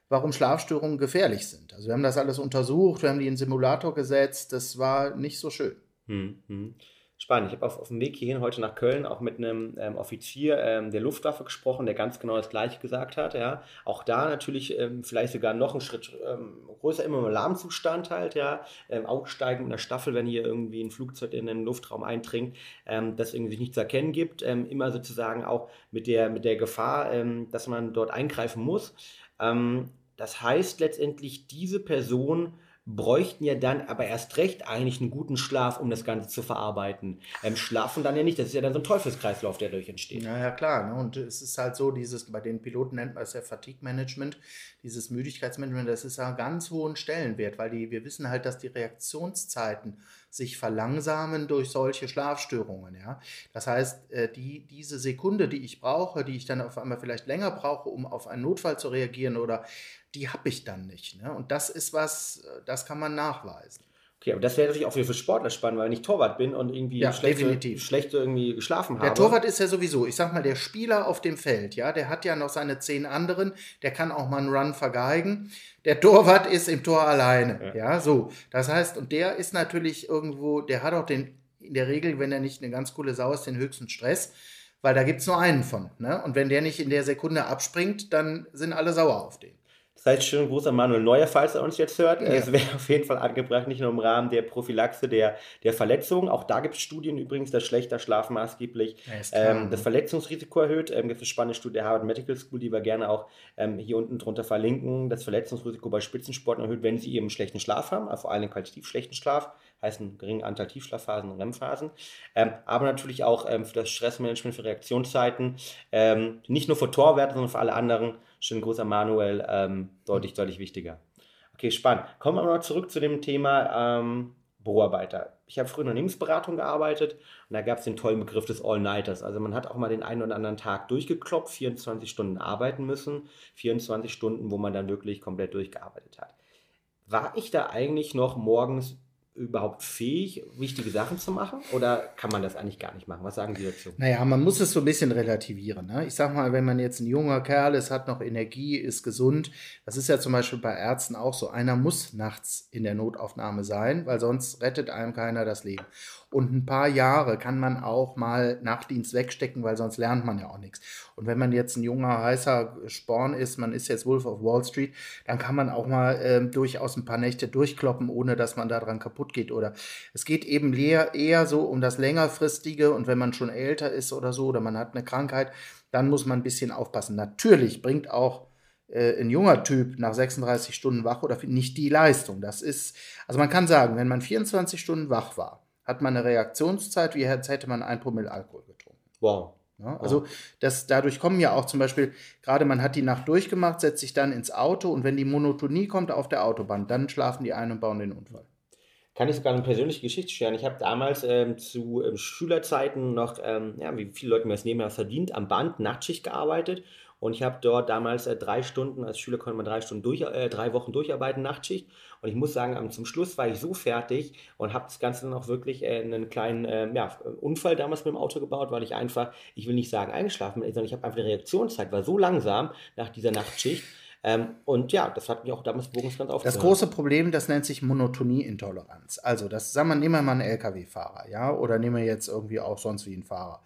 warum Schlafstörungen gefährlich sind. Also wir haben das alles untersucht, wir haben die in den Simulator gesetzt, das war nicht so schön. Hm, hm spannend. Ich habe auf, auf dem Weg hierhin heute nach Köln auch mit einem ähm, Offizier ähm, der Luftwaffe gesprochen, der ganz genau das Gleiche gesagt hat. Ja. Auch da natürlich ähm, vielleicht sogar noch einen Schritt ähm, größer, immer im Alarmzustand halt, ja. Ähm, Aufsteigen mit einer Staffel, wenn hier irgendwie ein Flugzeug in den Luftraum eindringt, ähm, das irgendwie sich nicht zu erkennen gibt. immer sozusagen auch mit der, mit der Gefahr, dass man dort eingreifen muss. das heißt letztendlich, diese Person bräuchten ja dann aber erst recht eigentlich einen guten Schlaf, um das Ganze zu verarbeiten. Ähm, schlafen dann ja nicht, das ist ja dann so ein Teufelskreislauf, der dadurch entsteht. Ja, ja, klar. Ne? Und es ist halt so, dieses, bei den Piloten nennt man es ja Fatigue-Management, dieses Müdigkeitsmanagement, das ist ja ganz hohen Stellenwert, weil die, wir wissen halt, dass die Reaktionszeiten sich verlangsamen durch solche Schlafstörungen. Ja? Das heißt, äh, die, diese Sekunde, die ich brauche, die ich dann auf einmal vielleicht länger brauche, um auf einen Notfall zu reagieren oder die habe ich dann nicht. Ne? Und das ist was, äh, das kann man nachweisen. Okay, aber das wäre natürlich auch für Sportler spannend, weil wenn ich Torwart bin und irgendwie ja, schlechte, schlechte irgendwie geschlafen habe. Der Torwart ist ja sowieso, ich sag mal, der Spieler auf dem Feld, ja, der hat ja noch seine zehn anderen, der kann auch mal einen Run vergeigen. Der Torwart ist im Tor alleine, ja. ja, so. Das heißt, und der ist natürlich irgendwo, der hat auch den, in der Regel, wenn er nicht eine ganz coole Sau ist, den höchsten Stress, weil da gibt es nur einen von. Ne? Und wenn der nicht in der Sekunde abspringt, dann sind alle sauer auf den. Das heißt, schönen Gruß an Manuel Neuer, falls er uns jetzt hört. Ja. Es wäre auf jeden Fall angebracht, nicht nur im Rahmen der Prophylaxe der, der Verletzungen. Auch da gibt es Studien übrigens, dass schlechter Schlaf maßgeblich ähm, das Verletzungsrisiko erhöht. Ähm, gibt es eine spannende Studie der Harvard Medical School, die wir gerne auch ähm, hier unten drunter verlinken. Das Verletzungsrisiko bei Spitzensportlern erhöht, wenn sie eben schlechten Schlaf haben, also vor allem qualitativ schlechten Schlaf heißt einen geringen Anteil Tiefschlafphasen und REM-Phasen, ähm, aber natürlich auch ähm, für das Stressmanagement, für Reaktionszeiten, ähm, nicht nur für Torwerte, sondern für alle anderen. Schönen Gruß an Manuel, ähm, deutlich, deutlich wichtiger. Okay, spannend. Kommen wir mal zurück zu dem Thema ähm, Büroarbeiter. Ich habe früher in Unternehmensberatung gearbeitet und da gab es den tollen Begriff des All-Nighters. Also man hat auch mal den einen oder anderen Tag durchgeklopft, 24 Stunden arbeiten müssen, 24 Stunden, wo man dann wirklich komplett durchgearbeitet hat. War ich da eigentlich noch morgens überhaupt fähig, wichtige Sachen zu machen? Oder kann man das eigentlich gar nicht machen? Was sagen Sie dazu? Naja, man muss es so ein bisschen relativieren. Ne? Ich sag mal, wenn man jetzt ein junger Kerl ist, hat noch Energie, ist gesund, das ist ja zum Beispiel bei Ärzten auch so. Einer muss nachts in der Notaufnahme sein, weil sonst rettet einem keiner das Leben. Und ein paar Jahre kann man auch mal Nachtdienst wegstecken, weil sonst lernt man ja auch nichts. Und wenn man jetzt ein junger, heißer Sporn ist, man ist jetzt Wolf of Wall Street, dann kann man auch mal äh, durchaus ein paar Nächte durchkloppen, ohne dass man daran kaputt geht. Oder es geht eben eher, eher so um das längerfristige und wenn man schon älter ist oder so oder man hat eine Krankheit, dann muss man ein bisschen aufpassen. Natürlich bringt auch äh, ein junger Typ nach 36 Stunden wach oder nicht die Leistung. Das ist, also man kann sagen, wenn man 24 Stunden wach war, hat man eine Reaktionszeit, wie als hätte man ein Promille Alkohol getrunken. Wow. Ja, also das, dadurch kommen ja auch zum Beispiel, gerade man hat die Nacht durchgemacht, setzt sich dann ins Auto und wenn die Monotonie kommt auf der Autobahn, dann schlafen die ein und bauen den Unfall. Kann ich sogar eine persönliche Geschichte scheren. Ich habe damals ähm, zu ähm, Schülerzeiten noch, ähm, ja, wie viele Leute mir das nebenher verdient, am Band Nachtschicht gearbeitet und ich habe dort damals äh, drei Stunden, als Schüler konnte man drei Stunden durch, äh, drei Wochen durcharbeiten, Nachtschicht. Und ich muss sagen, zum Schluss war ich so fertig und habe das Ganze dann auch wirklich äh, einen kleinen äh, ja, Unfall damals mit dem Auto gebaut, weil ich einfach, ich will nicht sagen eingeschlafen bin, sondern ich habe einfach die Reaktionszeit war so langsam nach dieser Nachtschicht. Ähm, und ja, das hat mich auch damals ganz aufgehört. Das große Problem, das nennt sich Monotonieintoleranz. Also, das sagen wir, nehmen wir mal einen LKW-Fahrer, ja, oder nehmen wir jetzt irgendwie auch sonst wie einen Fahrer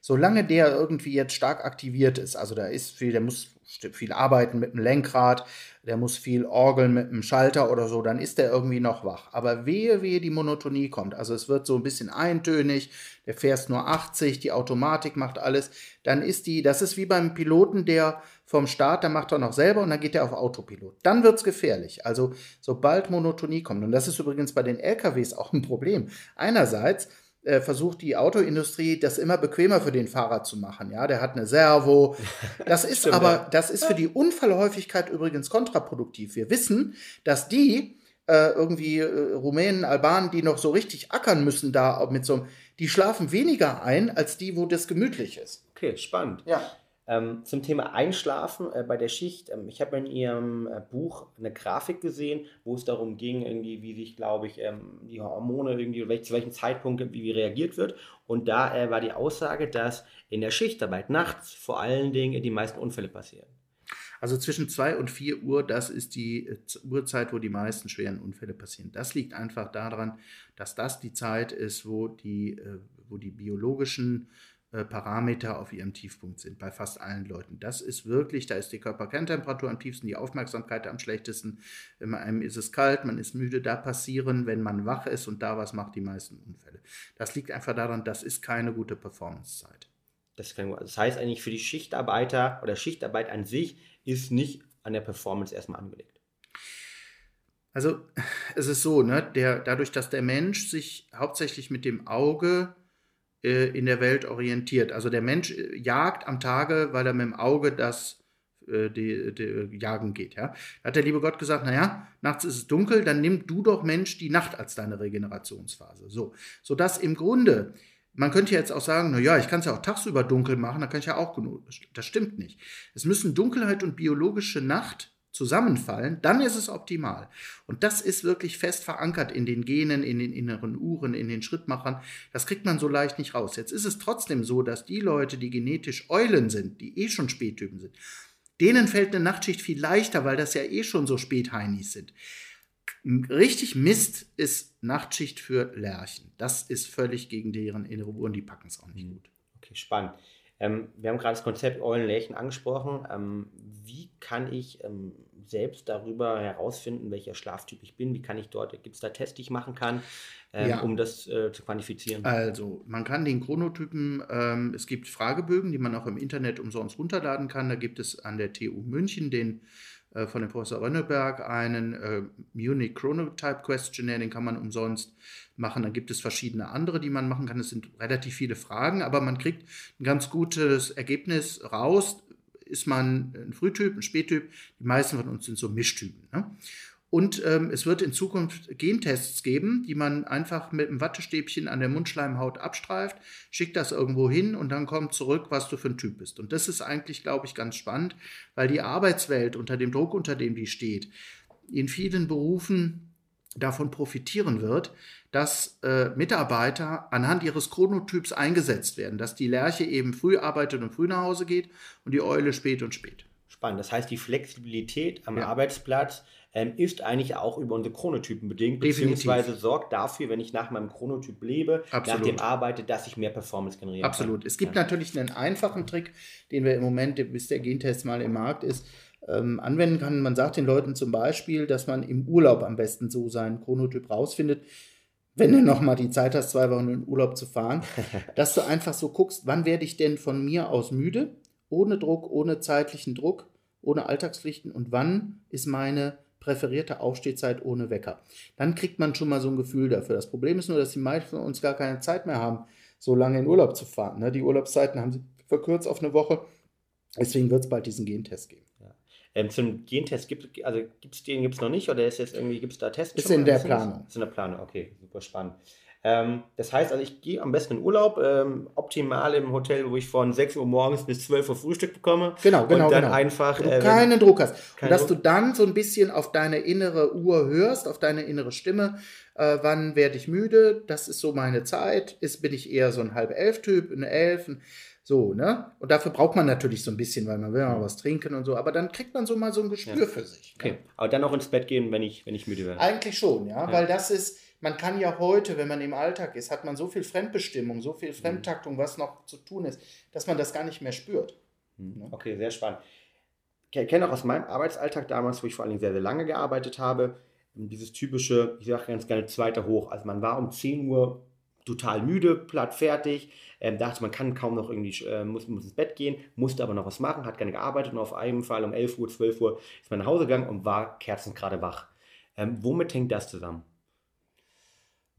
solange der irgendwie jetzt stark aktiviert ist, also da ist viel, der muss viel arbeiten mit dem Lenkrad, der muss viel orgeln mit dem Schalter oder so, dann ist der irgendwie noch wach. Aber wehe, wehe die Monotonie kommt, also es wird so ein bisschen eintönig, der fährst nur 80, die Automatik macht alles, dann ist die, das ist wie beim Piloten, der vom Start, der macht er noch selber und dann geht er auf Autopilot. Dann wird es gefährlich. Also sobald Monotonie kommt, und das ist übrigens bei den LKWs auch ein Problem. Einerseits, äh, versucht die Autoindustrie, das immer bequemer für den Fahrer zu machen. Ja, der hat eine Servo. <laughs> Das ist Stimmt, aber, das ist für die Unfallhäufigkeit übrigens kontraproduktiv. Wir wissen, dass die äh, irgendwie äh, Rumänen, Albanen, die noch so richtig ackern müssen da mit so die schlafen weniger ein als die, wo das gemütlich ist. Okay, spannend. Ja. Ähm, zum Thema Einschlafen äh, bei der Schicht. Ähm, ich habe in Ihrem äh, Buch eine Grafik gesehen, wo es darum ging, irgendwie, wie sich, glaube ich, ähm, die Hormone irgendwie, welch, zu welchem Zeitpunkt wie, reagiert wird. Und da äh, war die Aussage, dass in der Schichtarbeit nachts vor allen Dingen die meisten Unfälle passieren. Also zwischen 2 und 4 Uhr, das ist die äh, Uhrzeit, wo die meisten schweren Unfälle passieren. Das liegt einfach daran, dass das die Zeit ist, wo die, äh, wo die biologischen äh, Parameter auf ihrem Tiefpunkt sind, bei fast allen Leuten. Das ist wirklich, da ist die Körperkerntemperatur am tiefsten, die Aufmerksamkeit am schlechtesten. Man einem ist es kalt, man ist müde, da passieren, wenn man wach ist und da was macht, die meisten Unfälle. Das liegt einfach daran, das ist keine gute Performancezeit. Das, das heißt eigentlich für die Schichtarbeiter oder Schichtarbeit an sich ist nicht an der Performance erstmal angelegt. Also es ist so, ne, der, dadurch, dass der Mensch sich hauptsächlich mit dem Auge in der Welt orientiert. Also der Mensch äh, jagt am Tage, weil er mit dem Auge das äh, die, die, jagen geht. Ja? Da hat der liebe Gott gesagt, naja, nachts ist es dunkel, dann nimm du doch Mensch die Nacht als deine Regenerationsphase. So, sodass im Grunde man könnte jetzt auch sagen, naja, ich kann es ja auch tagsüber dunkel machen, da kann ich ja auch genug. Das stimmt nicht. Es müssen Dunkelheit und biologische Nacht zusammenfallen, dann ist es optimal. Und das ist wirklich fest verankert in den Genen, in den inneren Uhren, in den Schrittmachern. Das kriegt man so leicht nicht raus. Jetzt ist es trotzdem so, dass die Leute, die genetisch Eulen sind, die eh schon Spättypen sind, denen fällt eine Nachtschicht viel leichter, weil das ja eh schon so Spätheinis sind. Richtig Mist ist Nachtschicht für Lerchen. Das ist völlig gegen deren innere Uhren, die packen es auch nicht gut. Okay, spannend. Ähm, wir haben gerade das Konzept Eulen-Lerchen angesprochen. Ähm, wie kann ich ähm, selbst darüber herausfinden, welcher Schlaftyp ich bin? Wie kann ich dort, gibt es da Tests, die ich machen kann, ähm, ja. um das äh, zu quantifizieren? Also, man kann den Chronotypen, ähm, es gibt Fragebögen, die man auch im Internet umsonst runterladen kann. Da gibt es an der TU München den von dem Professor Rönneberg einen äh, Munich Chronotype Questionnaire, den kann man umsonst machen. Dann gibt es verschiedene andere, die man machen kann. Es sind relativ viele Fragen, aber man kriegt ein ganz gutes Ergebnis raus. Ist man ein Frühtyp, ein Spättyp? Die meisten von uns sind so Mischtypen. Ne? Und ähm, es wird in Zukunft Gentests geben, die man einfach mit einem Wattestäbchen an der Mundschleimhaut abstreift, schickt das irgendwo hin und dann kommt zurück, was du für ein Typ bist. Und das ist eigentlich, glaube ich, ganz spannend, weil die Arbeitswelt unter dem Druck, unter dem die steht, in vielen Berufen davon profitieren wird, dass äh, Mitarbeiter anhand ihres Chronotyps eingesetzt werden, dass die Lerche eben früh arbeitet und früh nach Hause geht und die Eule spät und spät. Spannend. Das heißt, die Flexibilität am ja. Arbeitsplatz ähm, ist eigentlich auch über unsere Chronotypen bedingt, Definitiv. beziehungsweise sorgt dafür, wenn ich nach meinem Chronotyp lebe, Absolut. nach dem arbeite, dass ich mehr Performance generiere. Absolut. Kann. Es gibt ja. natürlich einen einfachen Trick, den wir im Moment, bis der Gentest mal im Markt ist, ähm, anwenden kann. Man sagt den Leuten zum Beispiel, dass man im Urlaub am besten so seinen Chronotyp rausfindet wenn du noch mal die Zeit hast, zwei Wochen in Urlaub zu fahren, <laughs> dass du einfach so guckst, wann werde ich denn von mir aus müde, ohne Druck, ohne zeitlichen Druck, ohne Alltagspflichten und wann ist meine präferierte Aufstehzeit ohne Wecker. Dann kriegt man schon mal so ein Gefühl dafür. Das Problem ist nur, dass die meisten von uns gar keine Zeit mehr haben, so lange in Urlaub zu fahren. Ne? Die Urlaubszeiten haben sie verkürzt auf eine Woche. Deswegen wird es bald diesen Gentest geben. Ja. Ähm, zum Gentest gibt es also den gibt's noch nicht oder ist jetzt irgendwie gibt es da Tests? Ist in der Planung. Ist in der Planung, okay, super spannend. Ähm, das heißt also, ich gehe am besten in Urlaub, ähm, optimal im Hotel, wo ich von 6 Uhr morgens bis 12 Uhr Frühstück bekomme. Genau, genau. Und dann genau. einfach. Wo du äh, keinen Druck hast. Und dass Druck. du dann so ein bisschen auf deine innere Uhr hörst, auf deine innere Stimme. Äh, wann werde ich müde? Das ist so meine Zeit. Ist, bin ich eher so ein halb elf Typ, eine elf. Ein, so, ne? Und dafür braucht man natürlich so ein bisschen, weil man will mal was trinken und so. Aber dann kriegt man so mal so ein Gespür ja. für sich. Okay. Ne? Aber dann auch ins Bett gehen, wenn ich, wenn ich müde werde. Eigentlich schon, ja. ja. Weil das ist man kann ja heute, wenn man im Alltag ist, hat man so viel Fremdbestimmung, so viel mhm. Fremdtaktung, was noch zu tun ist, dass man das gar nicht mehr spürt. Mhm. Ne? Okay, sehr spannend. Ich kenne auch aus meinem Arbeitsalltag damals, wo ich vor allem sehr, sehr lange gearbeitet habe, dieses typische, ich sage ganz gerne, zweiter Hoch. Also man war um 10 Uhr total müde, platt fertig, ähm, dachte, man kann kaum noch irgendwie, äh, muss, muss ins Bett gehen, musste aber noch was machen, hat gerne gearbeitet und auf einen Fall um 11 Uhr, 12 Uhr ist man nach Hause gegangen und war kerzengerade wach. Ähm, womit hängt das zusammen?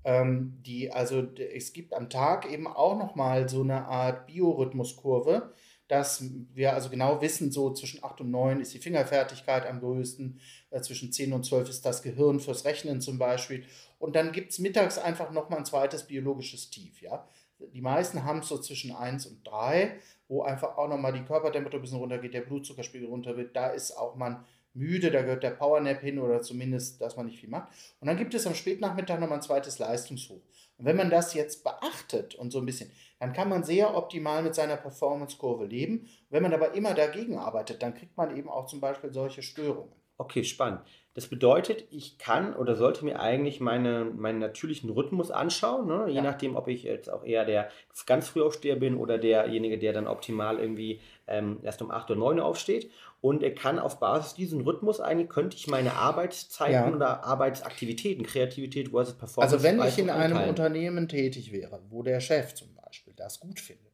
Ähm, die, also es gibt am Tag eben auch nochmal so eine Art Biorhythmuskurve, dass wir also genau wissen, so zwischen 8 und 9 ist die Fingerfertigkeit am größten, äh, zwischen 10 und 12 ist das Gehirn fürs Rechnen zum Beispiel. Und dann gibt es mittags einfach nochmal ein zweites biologisches Tief. Ja? Die meisten haben es so zwischen 1 und 3, wo einfach auch nochmal die Körpertemperatur ein bisschen runtergeht, der Blutzuckerspiegel runter wird. Da ist auch man müde, da gehört der Powernap hin oder zumindest, dass man nicht viel macht. Und dann gibt es am Spätnachmittag nochmal ein zweites Leistungshoch. Und wenn man das jetzt beachtet und so ein bisschen, dann kann man sehr optimal mit seiner Performance-Kurve leben. Und wenn man aber immer dagegen arbeitet, dann kriegt man eben auch zum Beispiel solche Störungen. Okay, spannend. Das bedeutet, ich kann oder sollte mir eigentlich meine, meinen natürlichen Rhythmus anschauen, ne? je ja. nachdem, ob ich jetzt auch eher der ganz früh aufsteher bin oder derjenige, der dann optimal irgendwie ähm, erst um 8 oder 9 Uhr aufsteht. Und er kann auf Basis diesen Rhythmus eigentlich, könnte ich meine Arbeitszeiten ja. oder Arbeitsaktivitäten, Kreativität versus Performance. Also wenn ich in einem einteilen. Unternehmen tätig wäre, wo der Chef zum Beispiel das gut findet,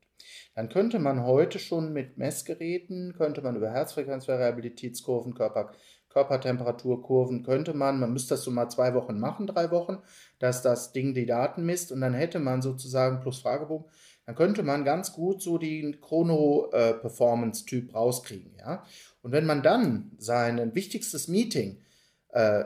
dann könnte man heute schon mit Messgeräten, könnte man über Herzfrequenzvariabilitätskurven, Körper Körpertemperaturkurven könnte man, man müsste das so mal zwei Wochen machen, drei Wochen, dass das Ding die Daten misst und dann hätte man sozusagen plus Fragebogen, dann könnte man ganz gut so den Chrono-Performance-Typ rauskriegen. Ja? Und wenn man dann sein wichtigstes Meeting äh,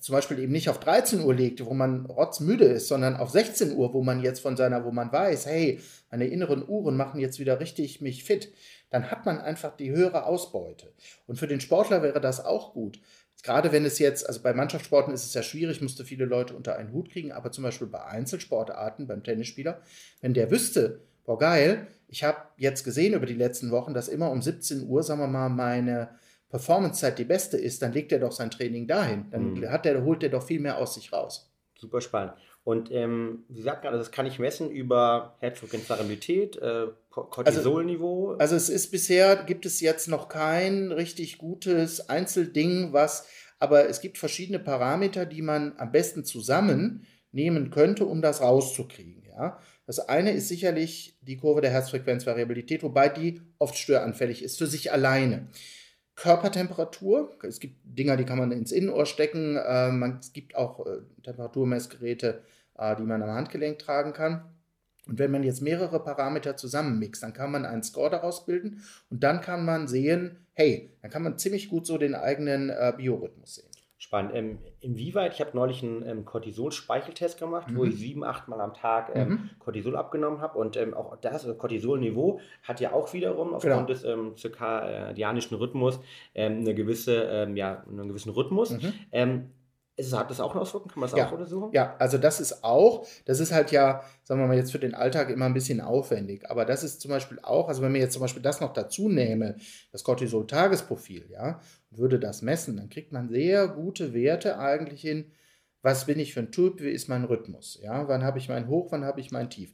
zum Beispiel eben nicht auf 13 Uhr legt, wo man rotzmüde ist, sondern auf 16 Uhr, wo man jetzt von seiner, wo man weiß, hey, meine inneren Uhren machen jetzt wieder richtig mich fit, dann hat man einfach die höhere Ausbeute. Und für den Sportler wäre das auch gut. Gerade wenn es jetzt, also bei Mannschaftssporten ist es ja schwierig, musste viele Leute unter einen Hut kriegen, aber zum Beispiel bei Einzelsportarten, beim Tennisspieler, wenn der wüsste, boah geil, ich habe jetzt gesehen über die letzten Wochen, dass immer um 17 Uhr, sagen wir mal, meine Performancezeit die beste ist, dann legt er doch sein Training dahin. Dann mhm. hat der, holt er doch viel mehr aus sich raus. Super spannend. Und ähm, Sie sagten gerade, das kann ich messen über Herzfrequenzvariabilität, äh, Cortisolniveau. Also, also es ist bisher, gibt es jetzt noch kein richtig gutes Einzelding, was, aber es gibt verschiedene Parameter, die man am besten zusammennehmen könnte, um das rauszukriegen. Ja? Das eine ist sicherlich die Kurve der Herzfrequenzvariabilität, wobei die oft störanfällig ist für sich alleine. Körpertemperatur. Es gibt Dinger, die kann man ins Innenohr stecken. Äh, man, es gibt auch äh, Temperaturmessgeräte, äh, die man am Handgelenk tragen kann. Und wenn man jetzt mehrere Parameter zusammenmixt, dann kann man einen Score daraus bilden und dann kann man sehen, hey, dann kann man ziemlich gut so den eigenen äh, Biorhythmus sehen. Spannend. Ähm, inwieweit, ich habe neulich einen ähm, Cortisol-Speicheltest gemacht, mhm. wo ich sieben, acht Mal am Tag ähm, mhm. Cortisol abgenommen habe. Und ähm, auch das also Cortisolniveau hat ja auch wiederum aufgrund genau. des ähm, zirkadianischen Rhythmus ähm, eine gewisse, ähm, ja, einen gewissen Rhythmus. Mhm. Ähm, ist, hat das auch eine Auswirkung? Kann man das ja. auch untersuchen? Ja, also das ist auch, das ist halt ja, sagen wir mal jetzt für den Alltag immer ein bisschen aufwendig. Aber das ist zum Beispiel auch, also wenn wir jetzt zum Beispiel das noch dazu nehme, das Cortisol-Tagesprofil, ja, würde das messen, dann kriegt man sehr gute Werte eigentlich hin, was bin ich für ein Typ, wie ist mein Rhythmus, ja, wann habe ich mein Hoch, wann habe ich mein Tief.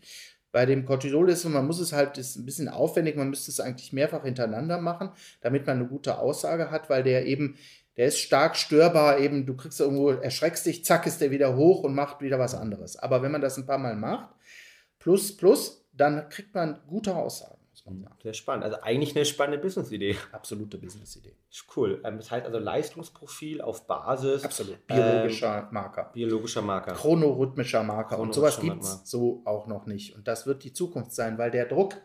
Bei dem Cortisol ist es, man muss es halt, ist ein bisschen aufwendig, man müsste es eigentlich mehrfach hintereinander machen, damit man eine gute Aussage hat, weil der eben der ist stark störbar, eben du kriegst irgendwo, erschreckst dich, zack, ist der wieder hoch und macht wieder was anderes. Aber wenn man das ein paar Mal macht, plus, plus, dann kriegt man gute Aussagen. Sehr spannend. Also eigentlich eine spannende Business-Idee. <laughs> Absolute Business-Idee. Cool. Ähm, das heißt also Leistungsprofil auf Basis. Absolut. Biologischer ähm, Marker. Biologischer Marker. Chronorhythmischer Marker. Chronorhythmischer und sowas gibt es so auch noch nicht. Und das wird die Zukunft sein, weil der Druck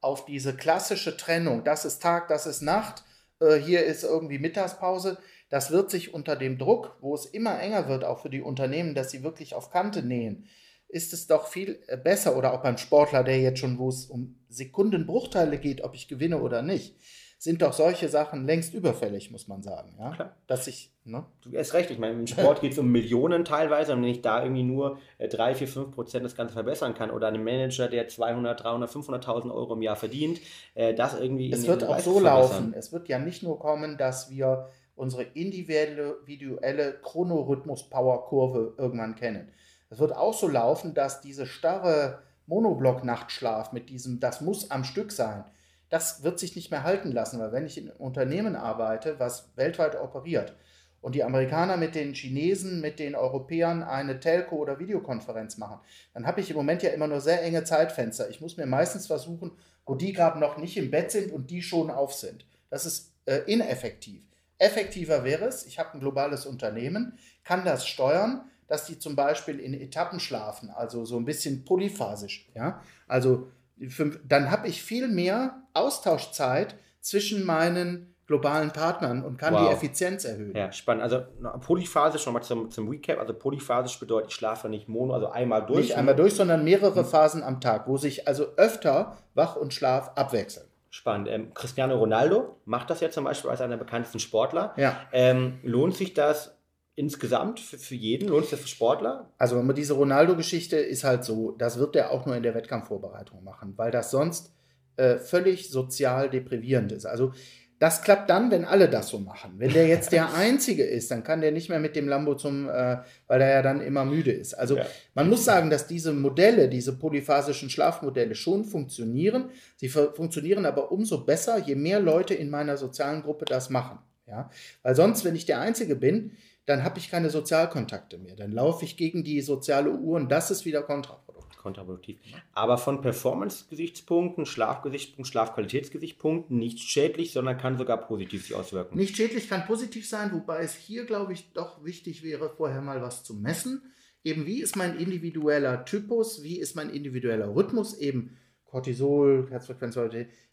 auf diese klassische Trennung, das ist Tag, das ist Nacht, äh, hier ist irgendwie Mittagspause. Das wird sich unter dem Druck, wo es immer enger wird, auch für die Unternehmen, dass sie wirklich auf Kante nähen, ist es doch viel äh, besser oder auch beim Sportler, der jetzt schon, wo es um Sekundenbruchteile geht, ob ich gewinne oder nicht, sind doch solche Sachen längst überfällig, muss man sagen. Ja? Klar. Dass ich, ne? Du hast recht, ich meine, im Sport geht es um Millionen teilweise und wenn ich da irgendwie nur 3, 4, 5 Prozent das Ganze verbessern kann oder einem Manager, der 200, 300, 500.000 Euro im Jahr verdient, äh, das irgendwie... Es wird auch so laufen. Es wird ja nicht nur kommen, dass wir unsere individuelle Chronorhythmus-Power-Kurve irgendwann kennen. Es wird auch so laufen, dass diese starre Monoblock-Nachtschlaf mit diesem, das muss am Stück sein, das wird sich nicht mehr halten lassen, weil wenn ich in einem Unternehmen arbeite, was weltweit operiert und die Amerikaner mit den Chinesen, mit den Europäern eine Telco- oder Videokonferenz machen, dann habe ich im Moment ja immer nur sehr enge Zeitfenster. Ich muss mir meistens versuchen, wo die gerade noch nicht im Bett sind und die schon auf sind. Das ist äh, ineffektiv. Effektiver wäre es, ich habe ein globales Unternehmen, kann das steuern, dass die zum Beispiel in Etappen schlafen, also so ein bisschen polyphasisch. Ja? Also dann habe ich viel mehr Austauschzeit zwischen meinen globalen Partnern und kann wow. die Effizienz erhöhen. Ja, spannend. Also polyphasisch nochmal zum, zum Recap. Also polyphasisch bedeutet, ich schlafe nicht mono, also einmal durch. Nicht einmal durch, sondern mehrere hm. Phasen am Tag, wo sich also öfter Wach und Schlaf abwechseln. Spannend. Ähm, Cristiano Ronaldo macht das ja zum Beispiel als einer der bekanntesten Sportler. Ja. Ähm, lohnt sich das insgesamt für, für jeden? Lohnt sich das für Sportler? Also diese Ronaldo-Geschichte ist halt so, das wird er auch nur in der Wettkampfvorbereitung machen, weil das sonst äh, völlig sozial deprivierend ist. Also das klappt dann, wenn alle das so machen. Wenn der jetzt der <laughs> Einzige ist, dann kann der nicht mehr mit dem Lambo zum, äh, weil er ja dann immer müde ist. Also ja. man muss sagen, dass diese Modelle, diese polyphasischen Schlafmodelle schon funktionieren. Sie funktionieren aber umso besser, je mehr Leute in meiner sozialen Gruppe das machen. Ja? Weil sonst, wenn ich der Einzige bin, dann habe ich keine Sozialkontakte mehr. Dann laufe ich gegen die soziale Uhr und das ist wieder kontraproduktiv. kontraproduktiv. Aber von Performance-Gesichtspunkten, Schlafgesichtspunkten, Schlafqualitätsgesichtspunkten nicht schädlich, sondern kann sogar positiv sich auswirken. Nicht schädlich kann positiv sein, wobei es hier, glaube ich, doch wichtig wäre, vorher mal was zu messen. Eben, wie ist mein individueller Typus, wie ist mein individueller Rhythmus, eben Cortisol, Herzfrequenz,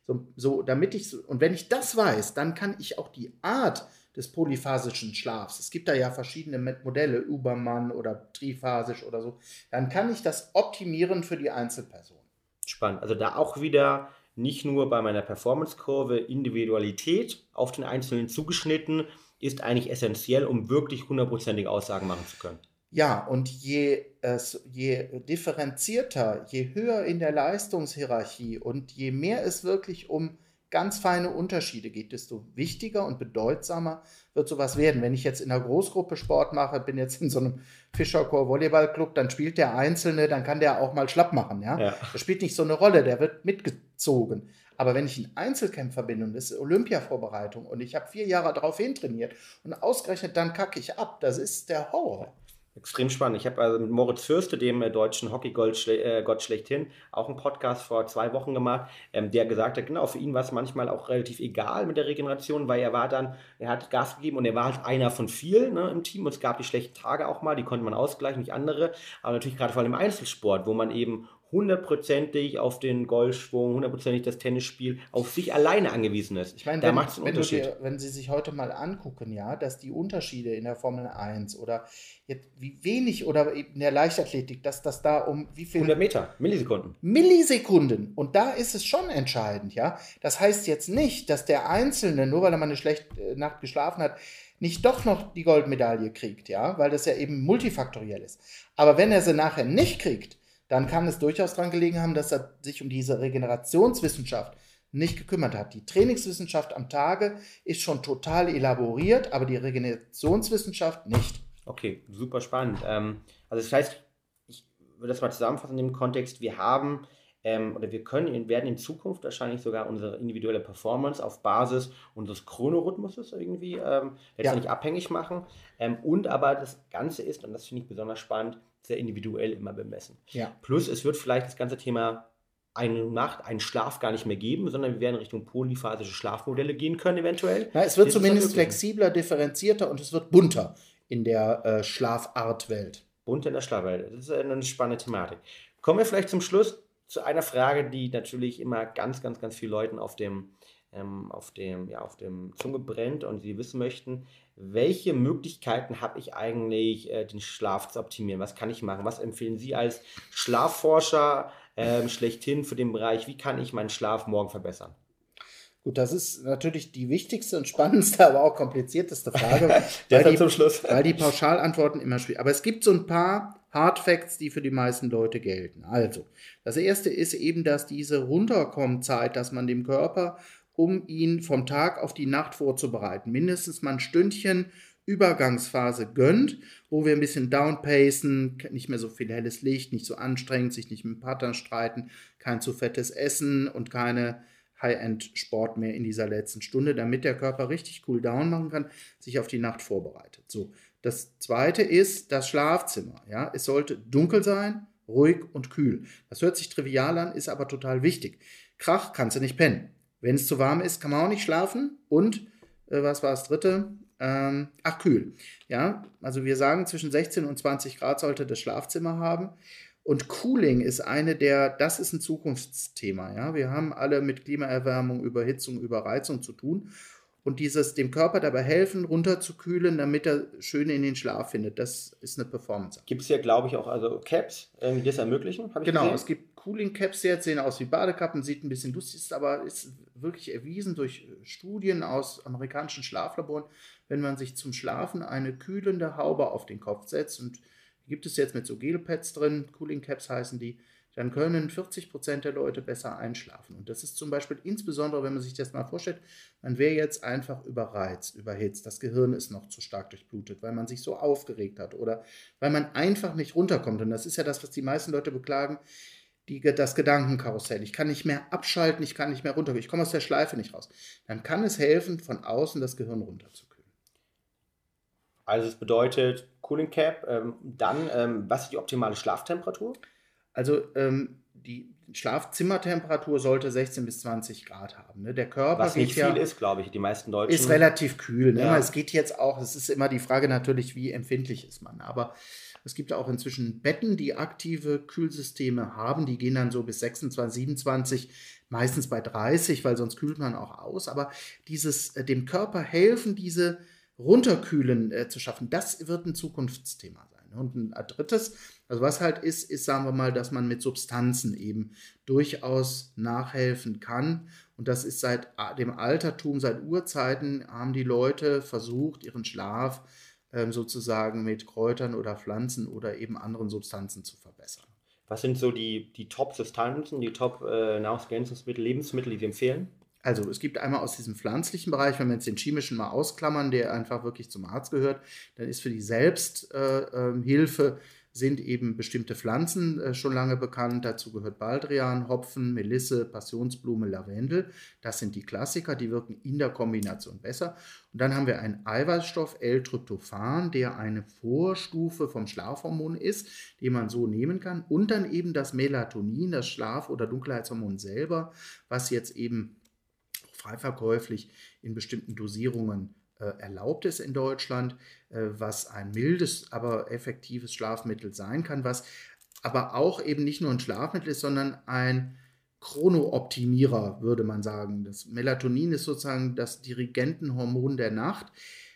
so, so damit ich, und wenn ich das weiß, dann kann ich auch die Art des polyphasischen Schlafs. Es gibt da ja verschiedene Modelle, Ubermann oder triphasisch oder so. Dann kann ich das optimieren für die Einzelperson. Spannend. Also da auch wieder nicht nur bei meiner Performance-Kurve Individualität auf den Einzelnen zugeschnitten ist eigentlich essentiell, um wirklich hundertprozentige Aussagen machen zu können. Ja, und je, äh, je differenzierter, je höher in der Leistungshierarchie und je mehr es wirklich um ganz feine Unterschiede geht, desto wichtiger und bedeutsamer wird sowas werden. Wenn ich jetzt in einer Großgruppe Sport mache, bin jetzt in so einem Fischerchor Volleyballclub, dann spielt der Einzelne, dann kann der auch mal schlapp machen. Ja? ja? Das spielt nicht so eine Rolle, der wird mitgezogen. Aber wenn ich einen Einzelkämpfer bin und das ist Olympia-Vorbereitung und ich habe vier Jahre darauf hintrainiert und ausgerechnet dann kacke ich ab, das ist der Horror. Extrem spannend. Ich habe also mit Moritz Fürste, dem äh, deutschen Hockeygott äh, schlechthin, auch einen Podcast vor zwei Wochen gemacht, ähm, der gesagt hat, genau, für ihn war es manchmal auch relativ egal mit der Regeneration, weil er war dann, er hat Gas gegeben und er war halt einer von vielen ne, im Team und es gab die schlechten Tage auch mal, die konnte man ausgleichen, nicht andere, aber natürlich gerade vor allem im Einzelsport, wo man eben hundertprozentig auf den Golfschwung, hundertprozentig das Tennisspiel auf sich alleine angewiesen ist. Ich meine, da macht es einen wenn Unterschied. Dir, wenn Sie sich heute mal angucken, ja, dass die Unterschiede in der Formel 1 oder jetzt wie wenig oder in der Leichtathletik, dass das da um wie viel 100 Meter, Millisekunden. Millisekunden und da ist es schon entscheidend, ja. Das heißt jetzt nicht, dass der Einzelne nur weil er mal eine schlechte äh, Nacht geschlafen hat, nicht doch noch die Goldmedaille kriegt, ja, weil das ja eben multifaktoriell ist. Aber wenn er sie nachher nicht kriegt, dann kann es durchaus daran gelegen haben, dass er sich um diese Regenerationswissenschaft nicht gekümmert hat. Die Trainingswissenschaft am Tage ist schon total elaboriert, aber die Regenerationswissenschaft nicht. Okay, super spannend. Ähm, also das heißt, ich würde das mal zusammenfassen in dem Kontext, wir haben ähm, oder wir können, werden in Zukunft wahrscheinlich sogar unsere individuelle Performance auf Basis unseres Chronorhythmuses irgendwie ähm, letztendlich ja. abhängig machen. Ähm, und aber das Ganze ist, und das finde ich besonders spannend, sehr individuell immer bemessen. Ja. Plus, es wird vielleicht das ganze Thema eine Nacht, einen Schlaf gar nicht mehr geben, sondern wir werden Richtung polyphasische Schlafmodelle gehen können, eventuell. Na, es wird das zumindest flexibler, differenzierter und es wird bunter in der äh, Schlafartwelt. Bunter in der Schlafwelt. Das ist eine spannende Thematik. Kommen wir vielleicht zum Schluss zu einer Frage, die natürlich immer ganz, ganz, ganz vielen Leuten auf dem, ähm, auf dem, ja, auf dem Zunge brennt und sie wissen möchten, welche Möglichkeiten habe ich eigentlich, äh, den Schlaf zu optimieren? Was kann ich machen? Was empfehlen Sie als Schlafforscher ähm, schlechthin für den Bereich? Wie kann ich meinen Schlaf morgen verbessern? Gut, das ist natürlich die wichtigste und spannendste, aber auch komplizierteste Frage. <laughs> weil, die, zum Schluss. weil die Pauschalantworten immer schwierig Aber es gibt so ein paar Hard Facts, die für die meisten Leute gelten. Also, das erste ist eben, dass diese Runterkommzeit, dass man dem Körper um ihn vom Tag auf die Nacht vorzubereiten. Mindestens mal ein Stündchen Übergangsphase gönnt, wo wir ein bisschen downpacen, nicht mehr so viel helles Licht, nicht so anstrengend, sich nicht mit dem Partner streiten, kein zu fettes Essen und keine High-End-Sport mehr in dieser letzten Stunde, damit der Körper richtig cool down machen kann, sich auf die Nacht vorbereitet. So, das zweite ist das Schlafzimmer. Ja, es sollte dunkel sein, ruhig und kühl. Das hört sich trivial an, ist aber total wichtig. Krach kannst du nicht pennen. Wenn es zu warm ist, kann man auch nicht schlafen. Und äh, was war das dritte? Ähm, ach, kühl. Ja, also wir sagen, zwischen 16 und 20 Grad sollte das Schlafzimmer haben. Und Cooling ist eine der, das ist ein Zukunftsthema. Ja, wir haben alle mit Klimaerwärmung, Überhitzung, Überreizung zu tun und dieses dem Körper dabei helfen, runterzukühlen, damit er schön in den Schlaf findet. Das ist eine Performance. Gibt es ja, glaube ich, auch also Caps, die das ermöglichen? genau, gesehen? es gibt Cooling Caps jetzt, sehen aus wie Badekappen, sieht ein bisschen lustig, ist aber ist wirklich erwiesen durch Studien aus amerikanischen Schlaflaboren, wenn man sich zum Schlafen eine kühlende Haube auf den Kopf setzt und gibt es jetzt mit so Gelpads drin, Cooling Caps heißen die, dann können 40 Prozent der Leute besser einschlafen. Und das ist zum Beispiel insbesondere, wenn man sich das mal vorstellt, man wäre jetzt einfach überreizt, überhitzt, das Gehirn ist noch zu stark durchblutet, weil man sich so aufgeregt hat oder weil man einfach nicht runterkommt. Und das ist ja das, was die meisten Leute beklagen, die, das Gedankenkarussell. Ich kann nicht mehr abschalten, ich kann nicht mehr runterkommen, ich komme aus der Schleife nicht raus. Dann kann es helfen, von außen das Gehirn runterzukühlen. Also es bedeutet Cooling Cap, ähm, dann, ähm, was ist die optimale Schlaftemperatur? Also ähm, die Schlafzimmertemperatur sollte 16 bis 20 Grad haben. Ne? Der Körper Was nicht viel ja, ist, glaube ich. Die meisten Deutschen. ist relativ kühl. Ne? Ja. Es geht jetzt auch, es ist immer die Frage natürlich, wie empfindlich ist man. Aber es gibt auch inzwischen Betten, die aktive Kühlsysteme haben. Die gehen dann so bis 26, 27, meistens bei 30, weil sonst kühlt man auch aus. Aber dieses äh, dem Körper helfen, diese Runterkühlen äh, zu schaffen, das wird ein Zukunftsthema sein. Und ein drittes, also was halt ist, ist, sagen wir mal, dass man mit Substanzen eben durchaus nachhelfen kann. Und das ist seit dem Altertum, seit Urzeiten haben die Leute versucht, ihren Schlaf ähm, sozusagen mit Kräutern oder Pflanzen oder eben anderen Substanzen zu verbessern. Was sind so die, die Top-Substanzen, die Top-Nahrungsergänzungsmittel, Lebensmittel, die Sie empfehlen? Also es gibt einmal aus diesem pflanzlichen Bereich, wenn wir jetzt den chemischen mal ausklammern, der einfach wirklich zum Arzt gehört, dann ist für die Selbsthilfe äh, Hilfe sind eben bestimmte Pflanzen äh, schon lange bekannt. Dazu gehört Baldrian, Hopfen, Melisse, Passionsblume, Lavendel. Das sind die Klassiker, die wirken in der Kombination besser. Und dann haben wir einen Eiweißstoff L-Tryptophan, der eine Vorstufe vom Schlafhormon ist, den man so nehmen kann. Und dann eben das Melatonin, das Schlaf- oder Dunkelheitshormon selber, was jetzt eben frei verkäuflich in bestimmten Dosierungen erlaubt ist in Deutschland, äh, was ein mildes, aber effektives Schlafmittel sein kann, was aber auch eben nicht nur ein Schlafmittel ist, sondern ein Chronooptimierer, würde man sagen. Das Melatonin ist sozusagen das Dirigentenhormon der Nacht.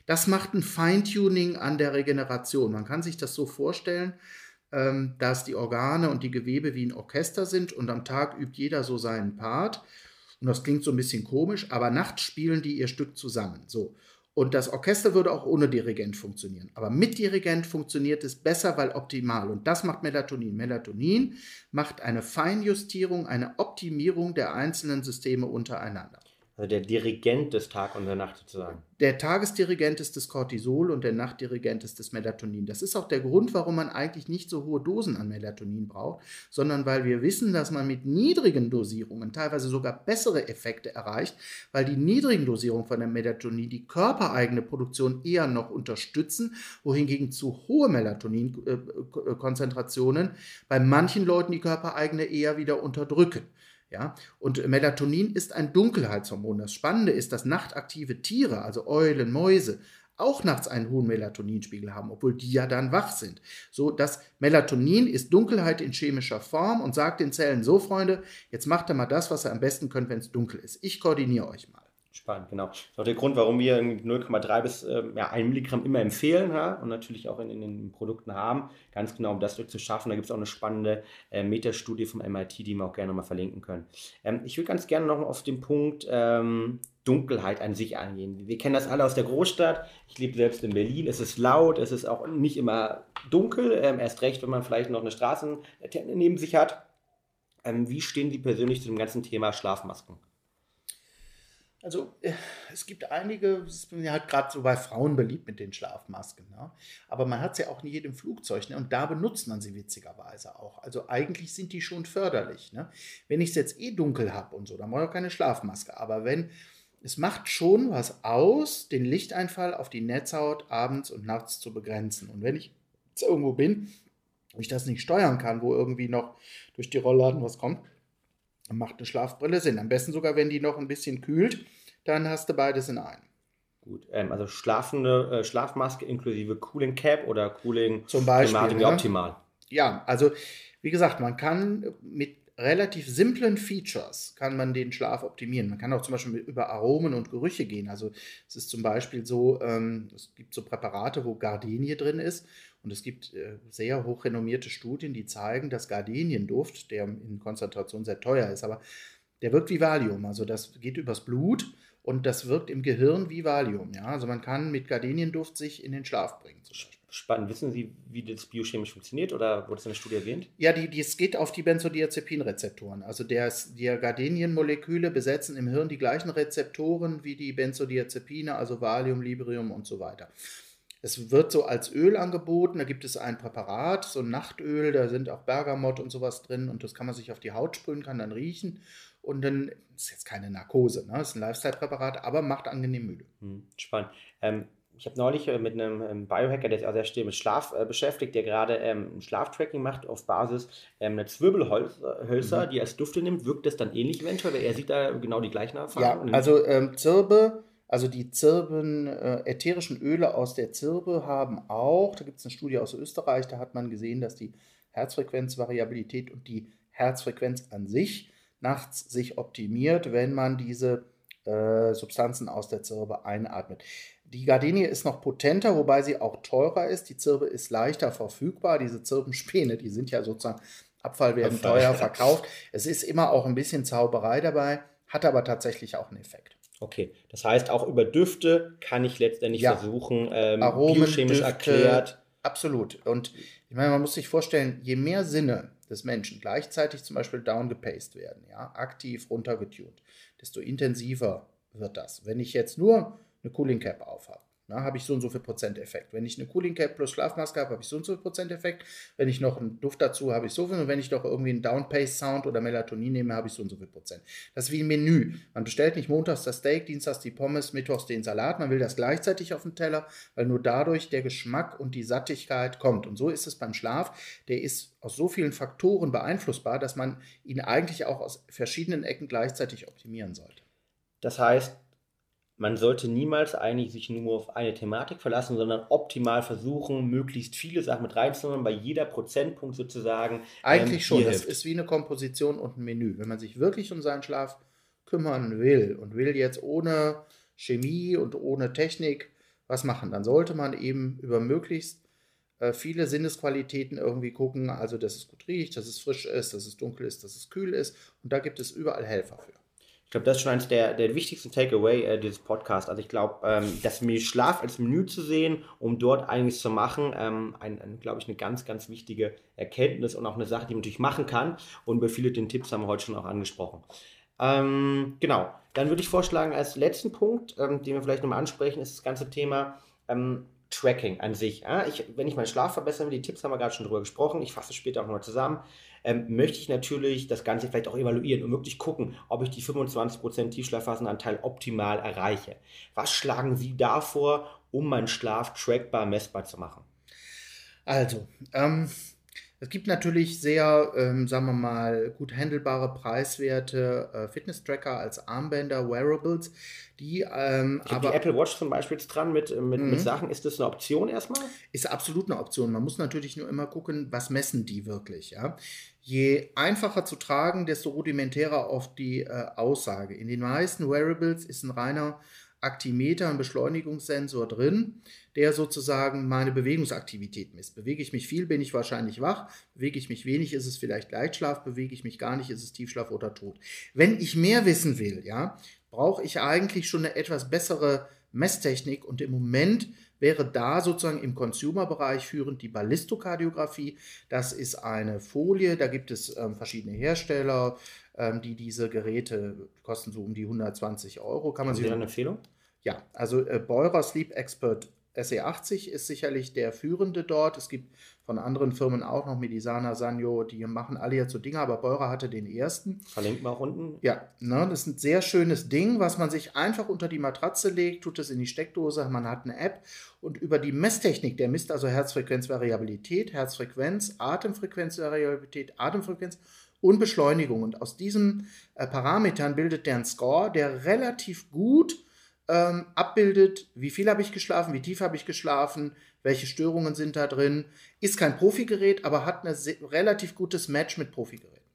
Das macht ein Feintuning an der Regeneration. Man kann sich das so vorstellen, ähm, dass die Organe und die Gewebe wie ein Orchester sind und am Tag übt jeder so seinen Part. Und das klingt so ein bisschen komisch, aber nachts spielen die ihr Stück zusammen. So. Und das Orchester würde auch ohne Dirigent funktionieren. Aber mit Dirigent funktioniert es besser, weil optimal. Und das macht Melatonin. Melatonin macht eine Feinjustierung, eine Optimierung der einzelnen Systeme untereinander. Also der Dirigent des Tag und der Nacht sozusagen. Der Tagesdirigent ist das Cortisol und der Nachtdirigent ist das Melatonin. Das ist auch der Grund, warum man eigentlich nicht so hohe Dosen an Melatonin braucht, sondern weil wir wissen, dass man mit niedrigen Dosierungen teilweise sogar bessere Effekte erreicht, weil die niedrigen Dosierungen von der Melatonin die körpereigene Produktion eher noch unterstützen, wohingegen zu hohe Melatonin-Konzentrationen bei manchen Leuten die körpereigene eher wieder unterdrücken. Ja, und Melatonin ist ein Dunkelheitshormon. Das Spannende ist, dass nachtaktive Tiere, also Eulen, Mäuse, auch nachts einen hohen Melatoninspiegel haben, obwohl die ja dann wach sind. So, das Melatonin ist Dunkelheit in chemischer Form und sagt den Zellen so, Freunde, jetzt macht ihr mal das, was ihr am besten könnt, wenn es dunkel ist. Ich koordiniere euch mal. Spannend, genau. Das ist auch der Grund, warum wir 0,3 bis ähm, ja, 1 Milligramm immer empfehlen ja, und natürlich auch in, in, den Produkten haben. Ganz genau, um das zu schaffen. Da gibt es auch eine spannende äh, Metastudie vom MIT, die wir auch gerne mal verlinken können. Ähm, ich würde ganz gerne noch auf den Punkt ähm, Dunkelheit an sich eingehen. Wir kennen das alle aus der Großstadt. Ich lebe selbst in Berlin. Es ist laut, es ist auch nicht immer dunkel. Ähm, erst recht, wenn man vielleicht noch eine Straßenlaterne neben sich hat. Ähm, wie stehen Sie persönlich zu dem ganzen Thema Schlafmasken? Also äh, es gibt einige, es ist halt gerade so bei Frauen beliebt mit den Schlafmasken. Ne? Aber man hat sie ja auch in jedem Flugzeug ne? und da benutzt man sie witzigerweise auch. Also eigentlich sind die schon förderlich. Ne? Wenn ich es jetzt eh dunkel habe und so, dann brauche ich auch keine Schlafmaske. Aber wenn es macht schon was aus, den Lichteinfall auf die Netzhaut abends und nachts zu begrenzen. Und wenn ich jetzt irgendwo bin, wo ich das nicht steuern kann, wo irgendwie noch durch die Rollladen was kommt, macht eine Schlafbrille Sinn. Am besten sogar, wenn die noch ein bisschen kühlt, dann hast du beides in einem. Gut, ähm, also schlafende äh, Schlafmaske inklusive Cooling Cap oder Cooling Zum Beispiel, Thematik ne? optimal. Ja, also wie gesagt, man kann mit relativ simplen Features kann man den Schlaf optimieren. Man kann auch zum Beispiel über Aromen und Gerüche gehen. Also es ist zum Beispiel so, ähm, es gibt so Präparate, wo Gardenie drin ist und es gibt äh, sehr hochrenommierte Studien, die zeigen, dass Gardenienduft, der in Konzentration sehr teuer ist, aber der wirkt wie Valium. Also das geht übers Blut und das wirkt im Gehirn wie Valium. Ja? Also man kann mit Gardenienduft sich in den Schlaf bringen. Spannend. Wissen Sie, wie das biochemisch funktioniert oder wurde es in der Studie erwähnt? Ja, die, die, es geht auf die Benzodiazepinrezeptoren. Also der, die Gardenienmoleküle besetzen im Hirn die gleichen Rezeptoren wie die Benzodiazepine, also Valium, Librium und so weiter. Es wird so als Öl angeboten, da gibt es ein Präparat, so ein Nachtöl, da sind auch Bergamott und sowas drin und das kann man sich auf die Haut sprühen, kann dann riechen und dann ist jetzt keine Narkose, ne? ist ein Lifestyle-Präparat, aber macht angenehm müde. Hm, spannend. Ähm, ich habe neulich äh, mit einem ähm, Biohacker, der sich auch sehr still mit Schlaf äh, beschäftigt, der gerade ähm, Schlaftracking macht auf Basis ähm, einer Zwirbelhölzer, mhm. die als Dufte nimmt. Wirkt das dann ähnlich eventuell? Weil er sieht da genau die gleichen Erfahrungen. Ja, also ähm, Zirbe, also die Zirben, äh, ätherischen Öle aus der Zirbe haben auch, da gibt es eine Studie aus Österreich, da hat man gesehen, dass die Herzfrequenzvariabilität und die Herzfrequenz an sich nachts sich optimiert, wenn man diese äh, Substanzen aus der Zirbe einatmet. Die Gardenie ist noch potenter, wobei sie auch teurer ist. Die Zirbe ist leichter verfügbar. Diese Zirbenspäne, die sind ja sozusagen Abfall werden Abfall. teuer verkauft. Es ist immer auch ein bisschen Zauberei dabei, hat aber tatsächlich auch einen Effekt. Okay, das heißt, auch über Düfte kann ich letztendlich ja. versuchen, ähm, Aromen, biochemisch Düfte, erklärt. Absolut. Und ich meine, man muss sich vorstellen, je mehr Sinne des Menschen gleichzeitig zum Beispiel downgepaced werden, ja, aktiv runtergetunt, desto intensiver wird das. Wenn ich jetzt nur eine Cooling Cap aufhabe, habe ich so und so viel Prozent Effekt. Wenn ich eine Cooling Cap plus Schlafmaske habe, habe ich so und so viel Prozent Effekt. Wenn ich noch einen Duft dazu habe, habe ich so viel. Und wenn ich doch irgendwie einen Downpace Sound oder Melatonin nehme, habe ich so und so viel Prozent. Das ist wie ein Menü. Man bestellt nicht montags das Steak, dienstags die Pommes, mittwochs den Salat. Man will das gleichzeitig auf dem Teller, weil nur dadurch der Geschmack und die Sattigkeit kommt. Und so ist es beim Schlaf. Der ist aus so vielen Faktoren beeinflussbar, dass man ihn eigentlich auch aus verschiedenen Ecken gleichzeitig optimieren sollte. Das heißt, man sollte niemals eigentlich sich nur auf eine Thematik verlassen, sondern optimal versuchen, möglichst viele Sachen mit reinzunehmen, bei jeder Prozentpunkt sozusagen. Eigentlich ähm, schon. Das hilft. ist wie eine Komposition und ein Menü. Wenn man sich wirklich um seinen Schlaf kümmern will und will jetzt ohne Chemie und ohne Technik was machen, dann sollte man eben über möglichst äh, viele Sinnesqualitäten irgendwie gucken. Also, dass es gut riecht, dass es frisch ist, dass es dunkel ist, dass es kühl ist. Und da gibt es überall Helfer für. Ich glaube, das ist schon eines der, der wichtigsten Takeaway äh, dieses Podcasts. Also ich glaube, ähm, das Menü Schlaf als Menü zu sehen, um dort einiges zu machen, ähm, ein, ein glaube ich, eine ganz, ganz wichtige Erkenntnis und auch eine Sache, die man natürlich machen kann. Und bei vielen den Tipps haben wir heute schon auch angesprochen. Ähm, genau, dann würde ich vorschlagen, als letzten Punkt, ähm, den wir vielleicht nochmal ansprechen, ist das ganze Thema ähm, Tracking an sich. Ja? Ich, wenn ich meinen Schlaf verbessern will, die Tipps haben wir gerade schon drüber gesprochen, ich fasse später auch nochmal zusammen ähm, möchte ich natürlich das Ganze vielleicht auch evaluieren und wirklich gucken, ob ich die 25% Tiefschlafphasenanteil optimal erreiche. Was schlagen Sie da vor, um meinen Schlaf trackbar, messbar zu machen? Also, ähm, es gibt natürlich sehr, ähm, sagen wir mal, gut handelbare, preiswerte äh, Fitness-Tracker als Armbänder, Wearables, die ähm, aber. Die Apple Watch zum Beispiel jetzt dran mit, mit, mit mhm. Sachen, ist das eine Option erstmal? Ist absolut eine Option. Man muss natürlich nur immer gucken, was messen die wirklich. Ja? Je einfacher zu tragen, desto rudimentärer oft die äh, Aussage. In den meisten Wearables ist ein reiner Aktimeter, ein Beschleunigungssensor drin, der sozusagen meine Bewegungsaktivität misst. Bewege ich mich viel, bin ich wahrscheinlich wach. Bewege ich mich wenig, ist es vielleicht Leichtschlaf. Bewege ich mich gar nicht, ist es Tiefschlaf oder Tod. Wenn ich mehr wissen will, ja, brauche ich eigentlich schon eine etwas bessere Messtechnik und im Moment wäre da sozusagen im Consumer-Bereich führend die Ballistokardiographie. Das ist eine Folie, da gibt es ähm, verschiedene Hersteller, ähm, die diese Geräte kosten so um die 120 Euro. Kann man Haben Sie eine Empfehlung? Ja, also äh, Beurer Sleep Expert SE80 ist sicherlich der führende dort. Es gibt von anderen Firmen auch noch Medisana, Sanyo, die machen alle jetzt so Dinge, aber Beurer hatte den ersten. Verlinkt mal unten. Ja, ne, das ist ein sehr schönes Ding, was man sich einfach unter die Matratze legt, tut es in die Steckdose, man hat eine App und über die Messtechnik, der misst also Herzfrequenzvariabilität, Herzfrequenz, Atemfrequenzvariabilität, Atemfrequenz und Beschleunigung. Und aus diesen äh, Parametern bildet der einen Score, der relativ gut ähm, abbildet, wie viel habe ich geschlafen, wie tief habe ich geschlafen, welche Störungen sind da drin. Ist kein Profigerät, aber hat ein relativ gutes Match mit Profigeräten.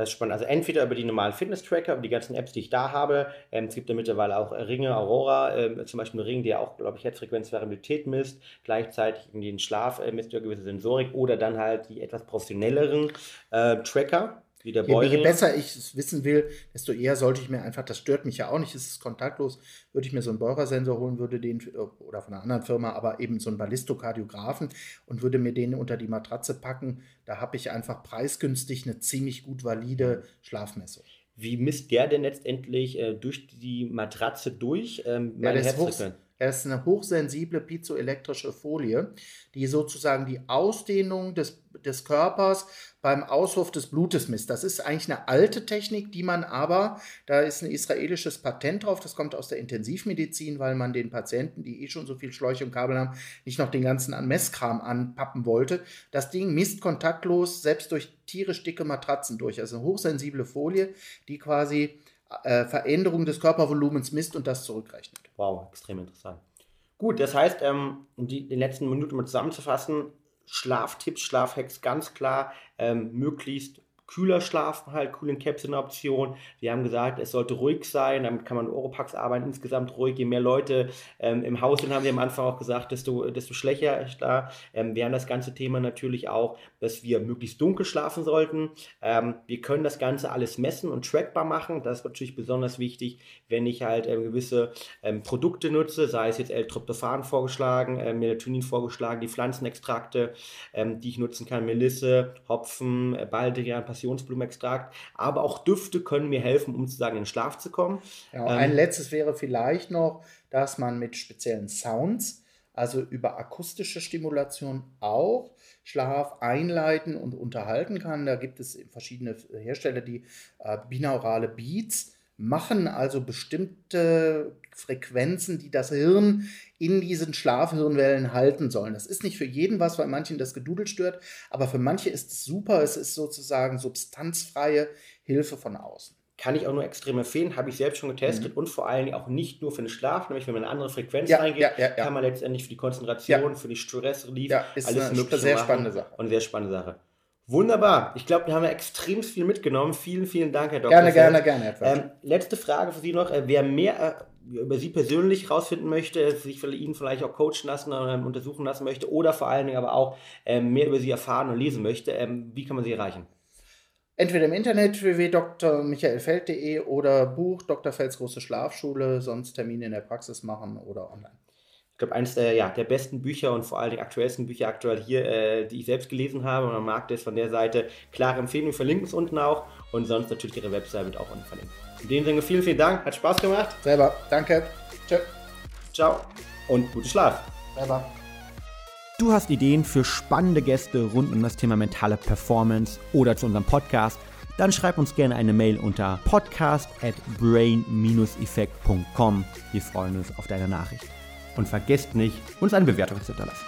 Das heißt spannend. Also entweder über die normalen Fitness-Tracker, über die ganzen Apps, die ich da habe. Ähm, es gibt ja mittlerweile auch Ringe, Aurora, ähm, zum Beispiel ein Ring, der auch, glaube ich, Herzfrequenzvariabilität misst, gleichzeitig den Schlaf äh, misst ja gewisse Sensorik oder dann halt die etwas professionelleren äh, Tracker wie der je, je besser ich es wissen will, desto eher sollte ich mir einfach, das stört mich ja auch nicht, es ist kontaktlos, würde ich mir so einen Beurer-Sensor holen, würde den, oder von einer anderen Firma, aber eben so einen Ballistokardiografen und würde mir den unter die Matratze packen. Da habe ich einfach preisgünstig eine ziemlich gut valide Schlafmessung. Wie misst der denn letztendlich äh, durch die Matratze durch? Ähm, ja, der ist, er ist eine hochsensible piezoelektrische Folie, die sozusagen die Ausdehnung des, des Körpers beim Auswurf des Blutes misst. Das ist eigentlich eine alte Technik, die man aber, da ist ein israelisches Patent drauf, das kommt aus der Intensivmedizin, weil man den Patienten, die eh schon so viel Schläuche und Kabel haben, nicht noch den ganzen an Messkram anpappen wollte. Das Ding misst kontaktlos, selbst durch tierisch dicke Matratzen durch. Also eine hochsensible Folie, die quasi äh, Veränderung des Körpervolumens misst und das zurückrechnet. Wow, extrem interessant. Gut, das heißt, ähm, um die, die letzten Minuten mal zusammenzufassen, Schlaftipps, Schlafhacks ganz klar, ähm, möglichst kühler schlafen halt, Cooling Caps sind eine Option. Wir haben gesagt, es sollte ruhig sein, damit kann man Oropax arbeiten, insgesamt ruhig. Je mehr Leute ähm, im Haus sind, haben wir am Anfang auch gesagt, desto, desto schlechter ist da. Ähm, wir haben das ganze Thema natürlich auch, dass wir möglichst dunkel schlafen sollten. Ähm, wir können das Ganze alles messen und trackbar machen. Das ist natürlich besonders wichtig, wenn ich halt ähm, gewisse ähm, Produkte nutze, sei es jetzt L-Tryptophan vorgeschlagen, äh, Melatonin vorgeschlagen, die Pflanzenextrakte, ähm, die ich nutzen kann, Melisse, Hopfen, äh, Baldrian, Passionsblumenextrakt, aber auch Düfte können mir helfen, um sozusagen in den Schlaf zu kommen. Ja, ein ähm, letztes wäre vielleicht noch, dass man mit speziellen Sounds, also über akustische Stimulation auch Schlaf einleiten und unterhalten kann. Da gibt es verschiedene Hersteller, die äh, binaurale Beats machen also bestimmte Frequenzen, die das Hirn in diesen Schlafhirnwellen halten sollen. Das ist nicht für jeden was, weil manchen das Gedudel stört, aber für manche ist es super. Es ist sozusagen substanzfreie Hilfe von außen. Kann ich auch nur extrem empfehlen, habe ich selbst schon getestet mhm. und vor allem auch nicht nur für den Schlaf, nämlich wenn man eine andere Frequenz ja, reingeht, ja, ja, kann man letztendlich für die Konzentration, für die Stressrelief, ja, ist alles eine sehr spannende Sache. Und eine sehr spannende Sache. Wunderbar. Ich glaube, wir haben ja extrem viel mitgenommen. Vielen, vielen Dank, Herr Dr. Gerne, Feld. gerne, gerne. Ähm, letzte Frage für Sie noch. Äh, wer mehr äh, über Sie persönlich herausfinden möchte, sich für ihn vielleicht auch coachen lassen oder ähm, untersuchen lassen möchte oder vor allen Dingen aber auch ähm, mehr über Sie erfahren und lesen möchte, ähm, wie kann man Sie erreichen? Entweder im Internet www.drmichaelfeld.de oder Buch Dr. Felds große Schlafschule, sonst Termine in der Praxis machen oder online glaube, eines der, ja, der besten Bücher und vor allem die aktuellsten Bücher aktuell hier, äh, die ich selbst gelesen habe. Und man mag das von der Seite. Klare Empfehlung, verlinken es unten auch. Und sonst natürlich ihre Website wird auch unten verlinkt. In dem Sinne, vielen, vielen Dank. Hat Spaß gemacht. Selber. Danke. Tschö. Ciao. Und guten Schlaf. Selber. Du hast Ideen für spannende Gäste rund um das Thema mentale Performance oder zu unserem Podcast? Dann schreib uns gerne eine Mail unter podcast at brain-effekt.com. Wir freuen uns auf deine Nachricht und vergesst nicht, uns eine Bewertung zu hinterlassen.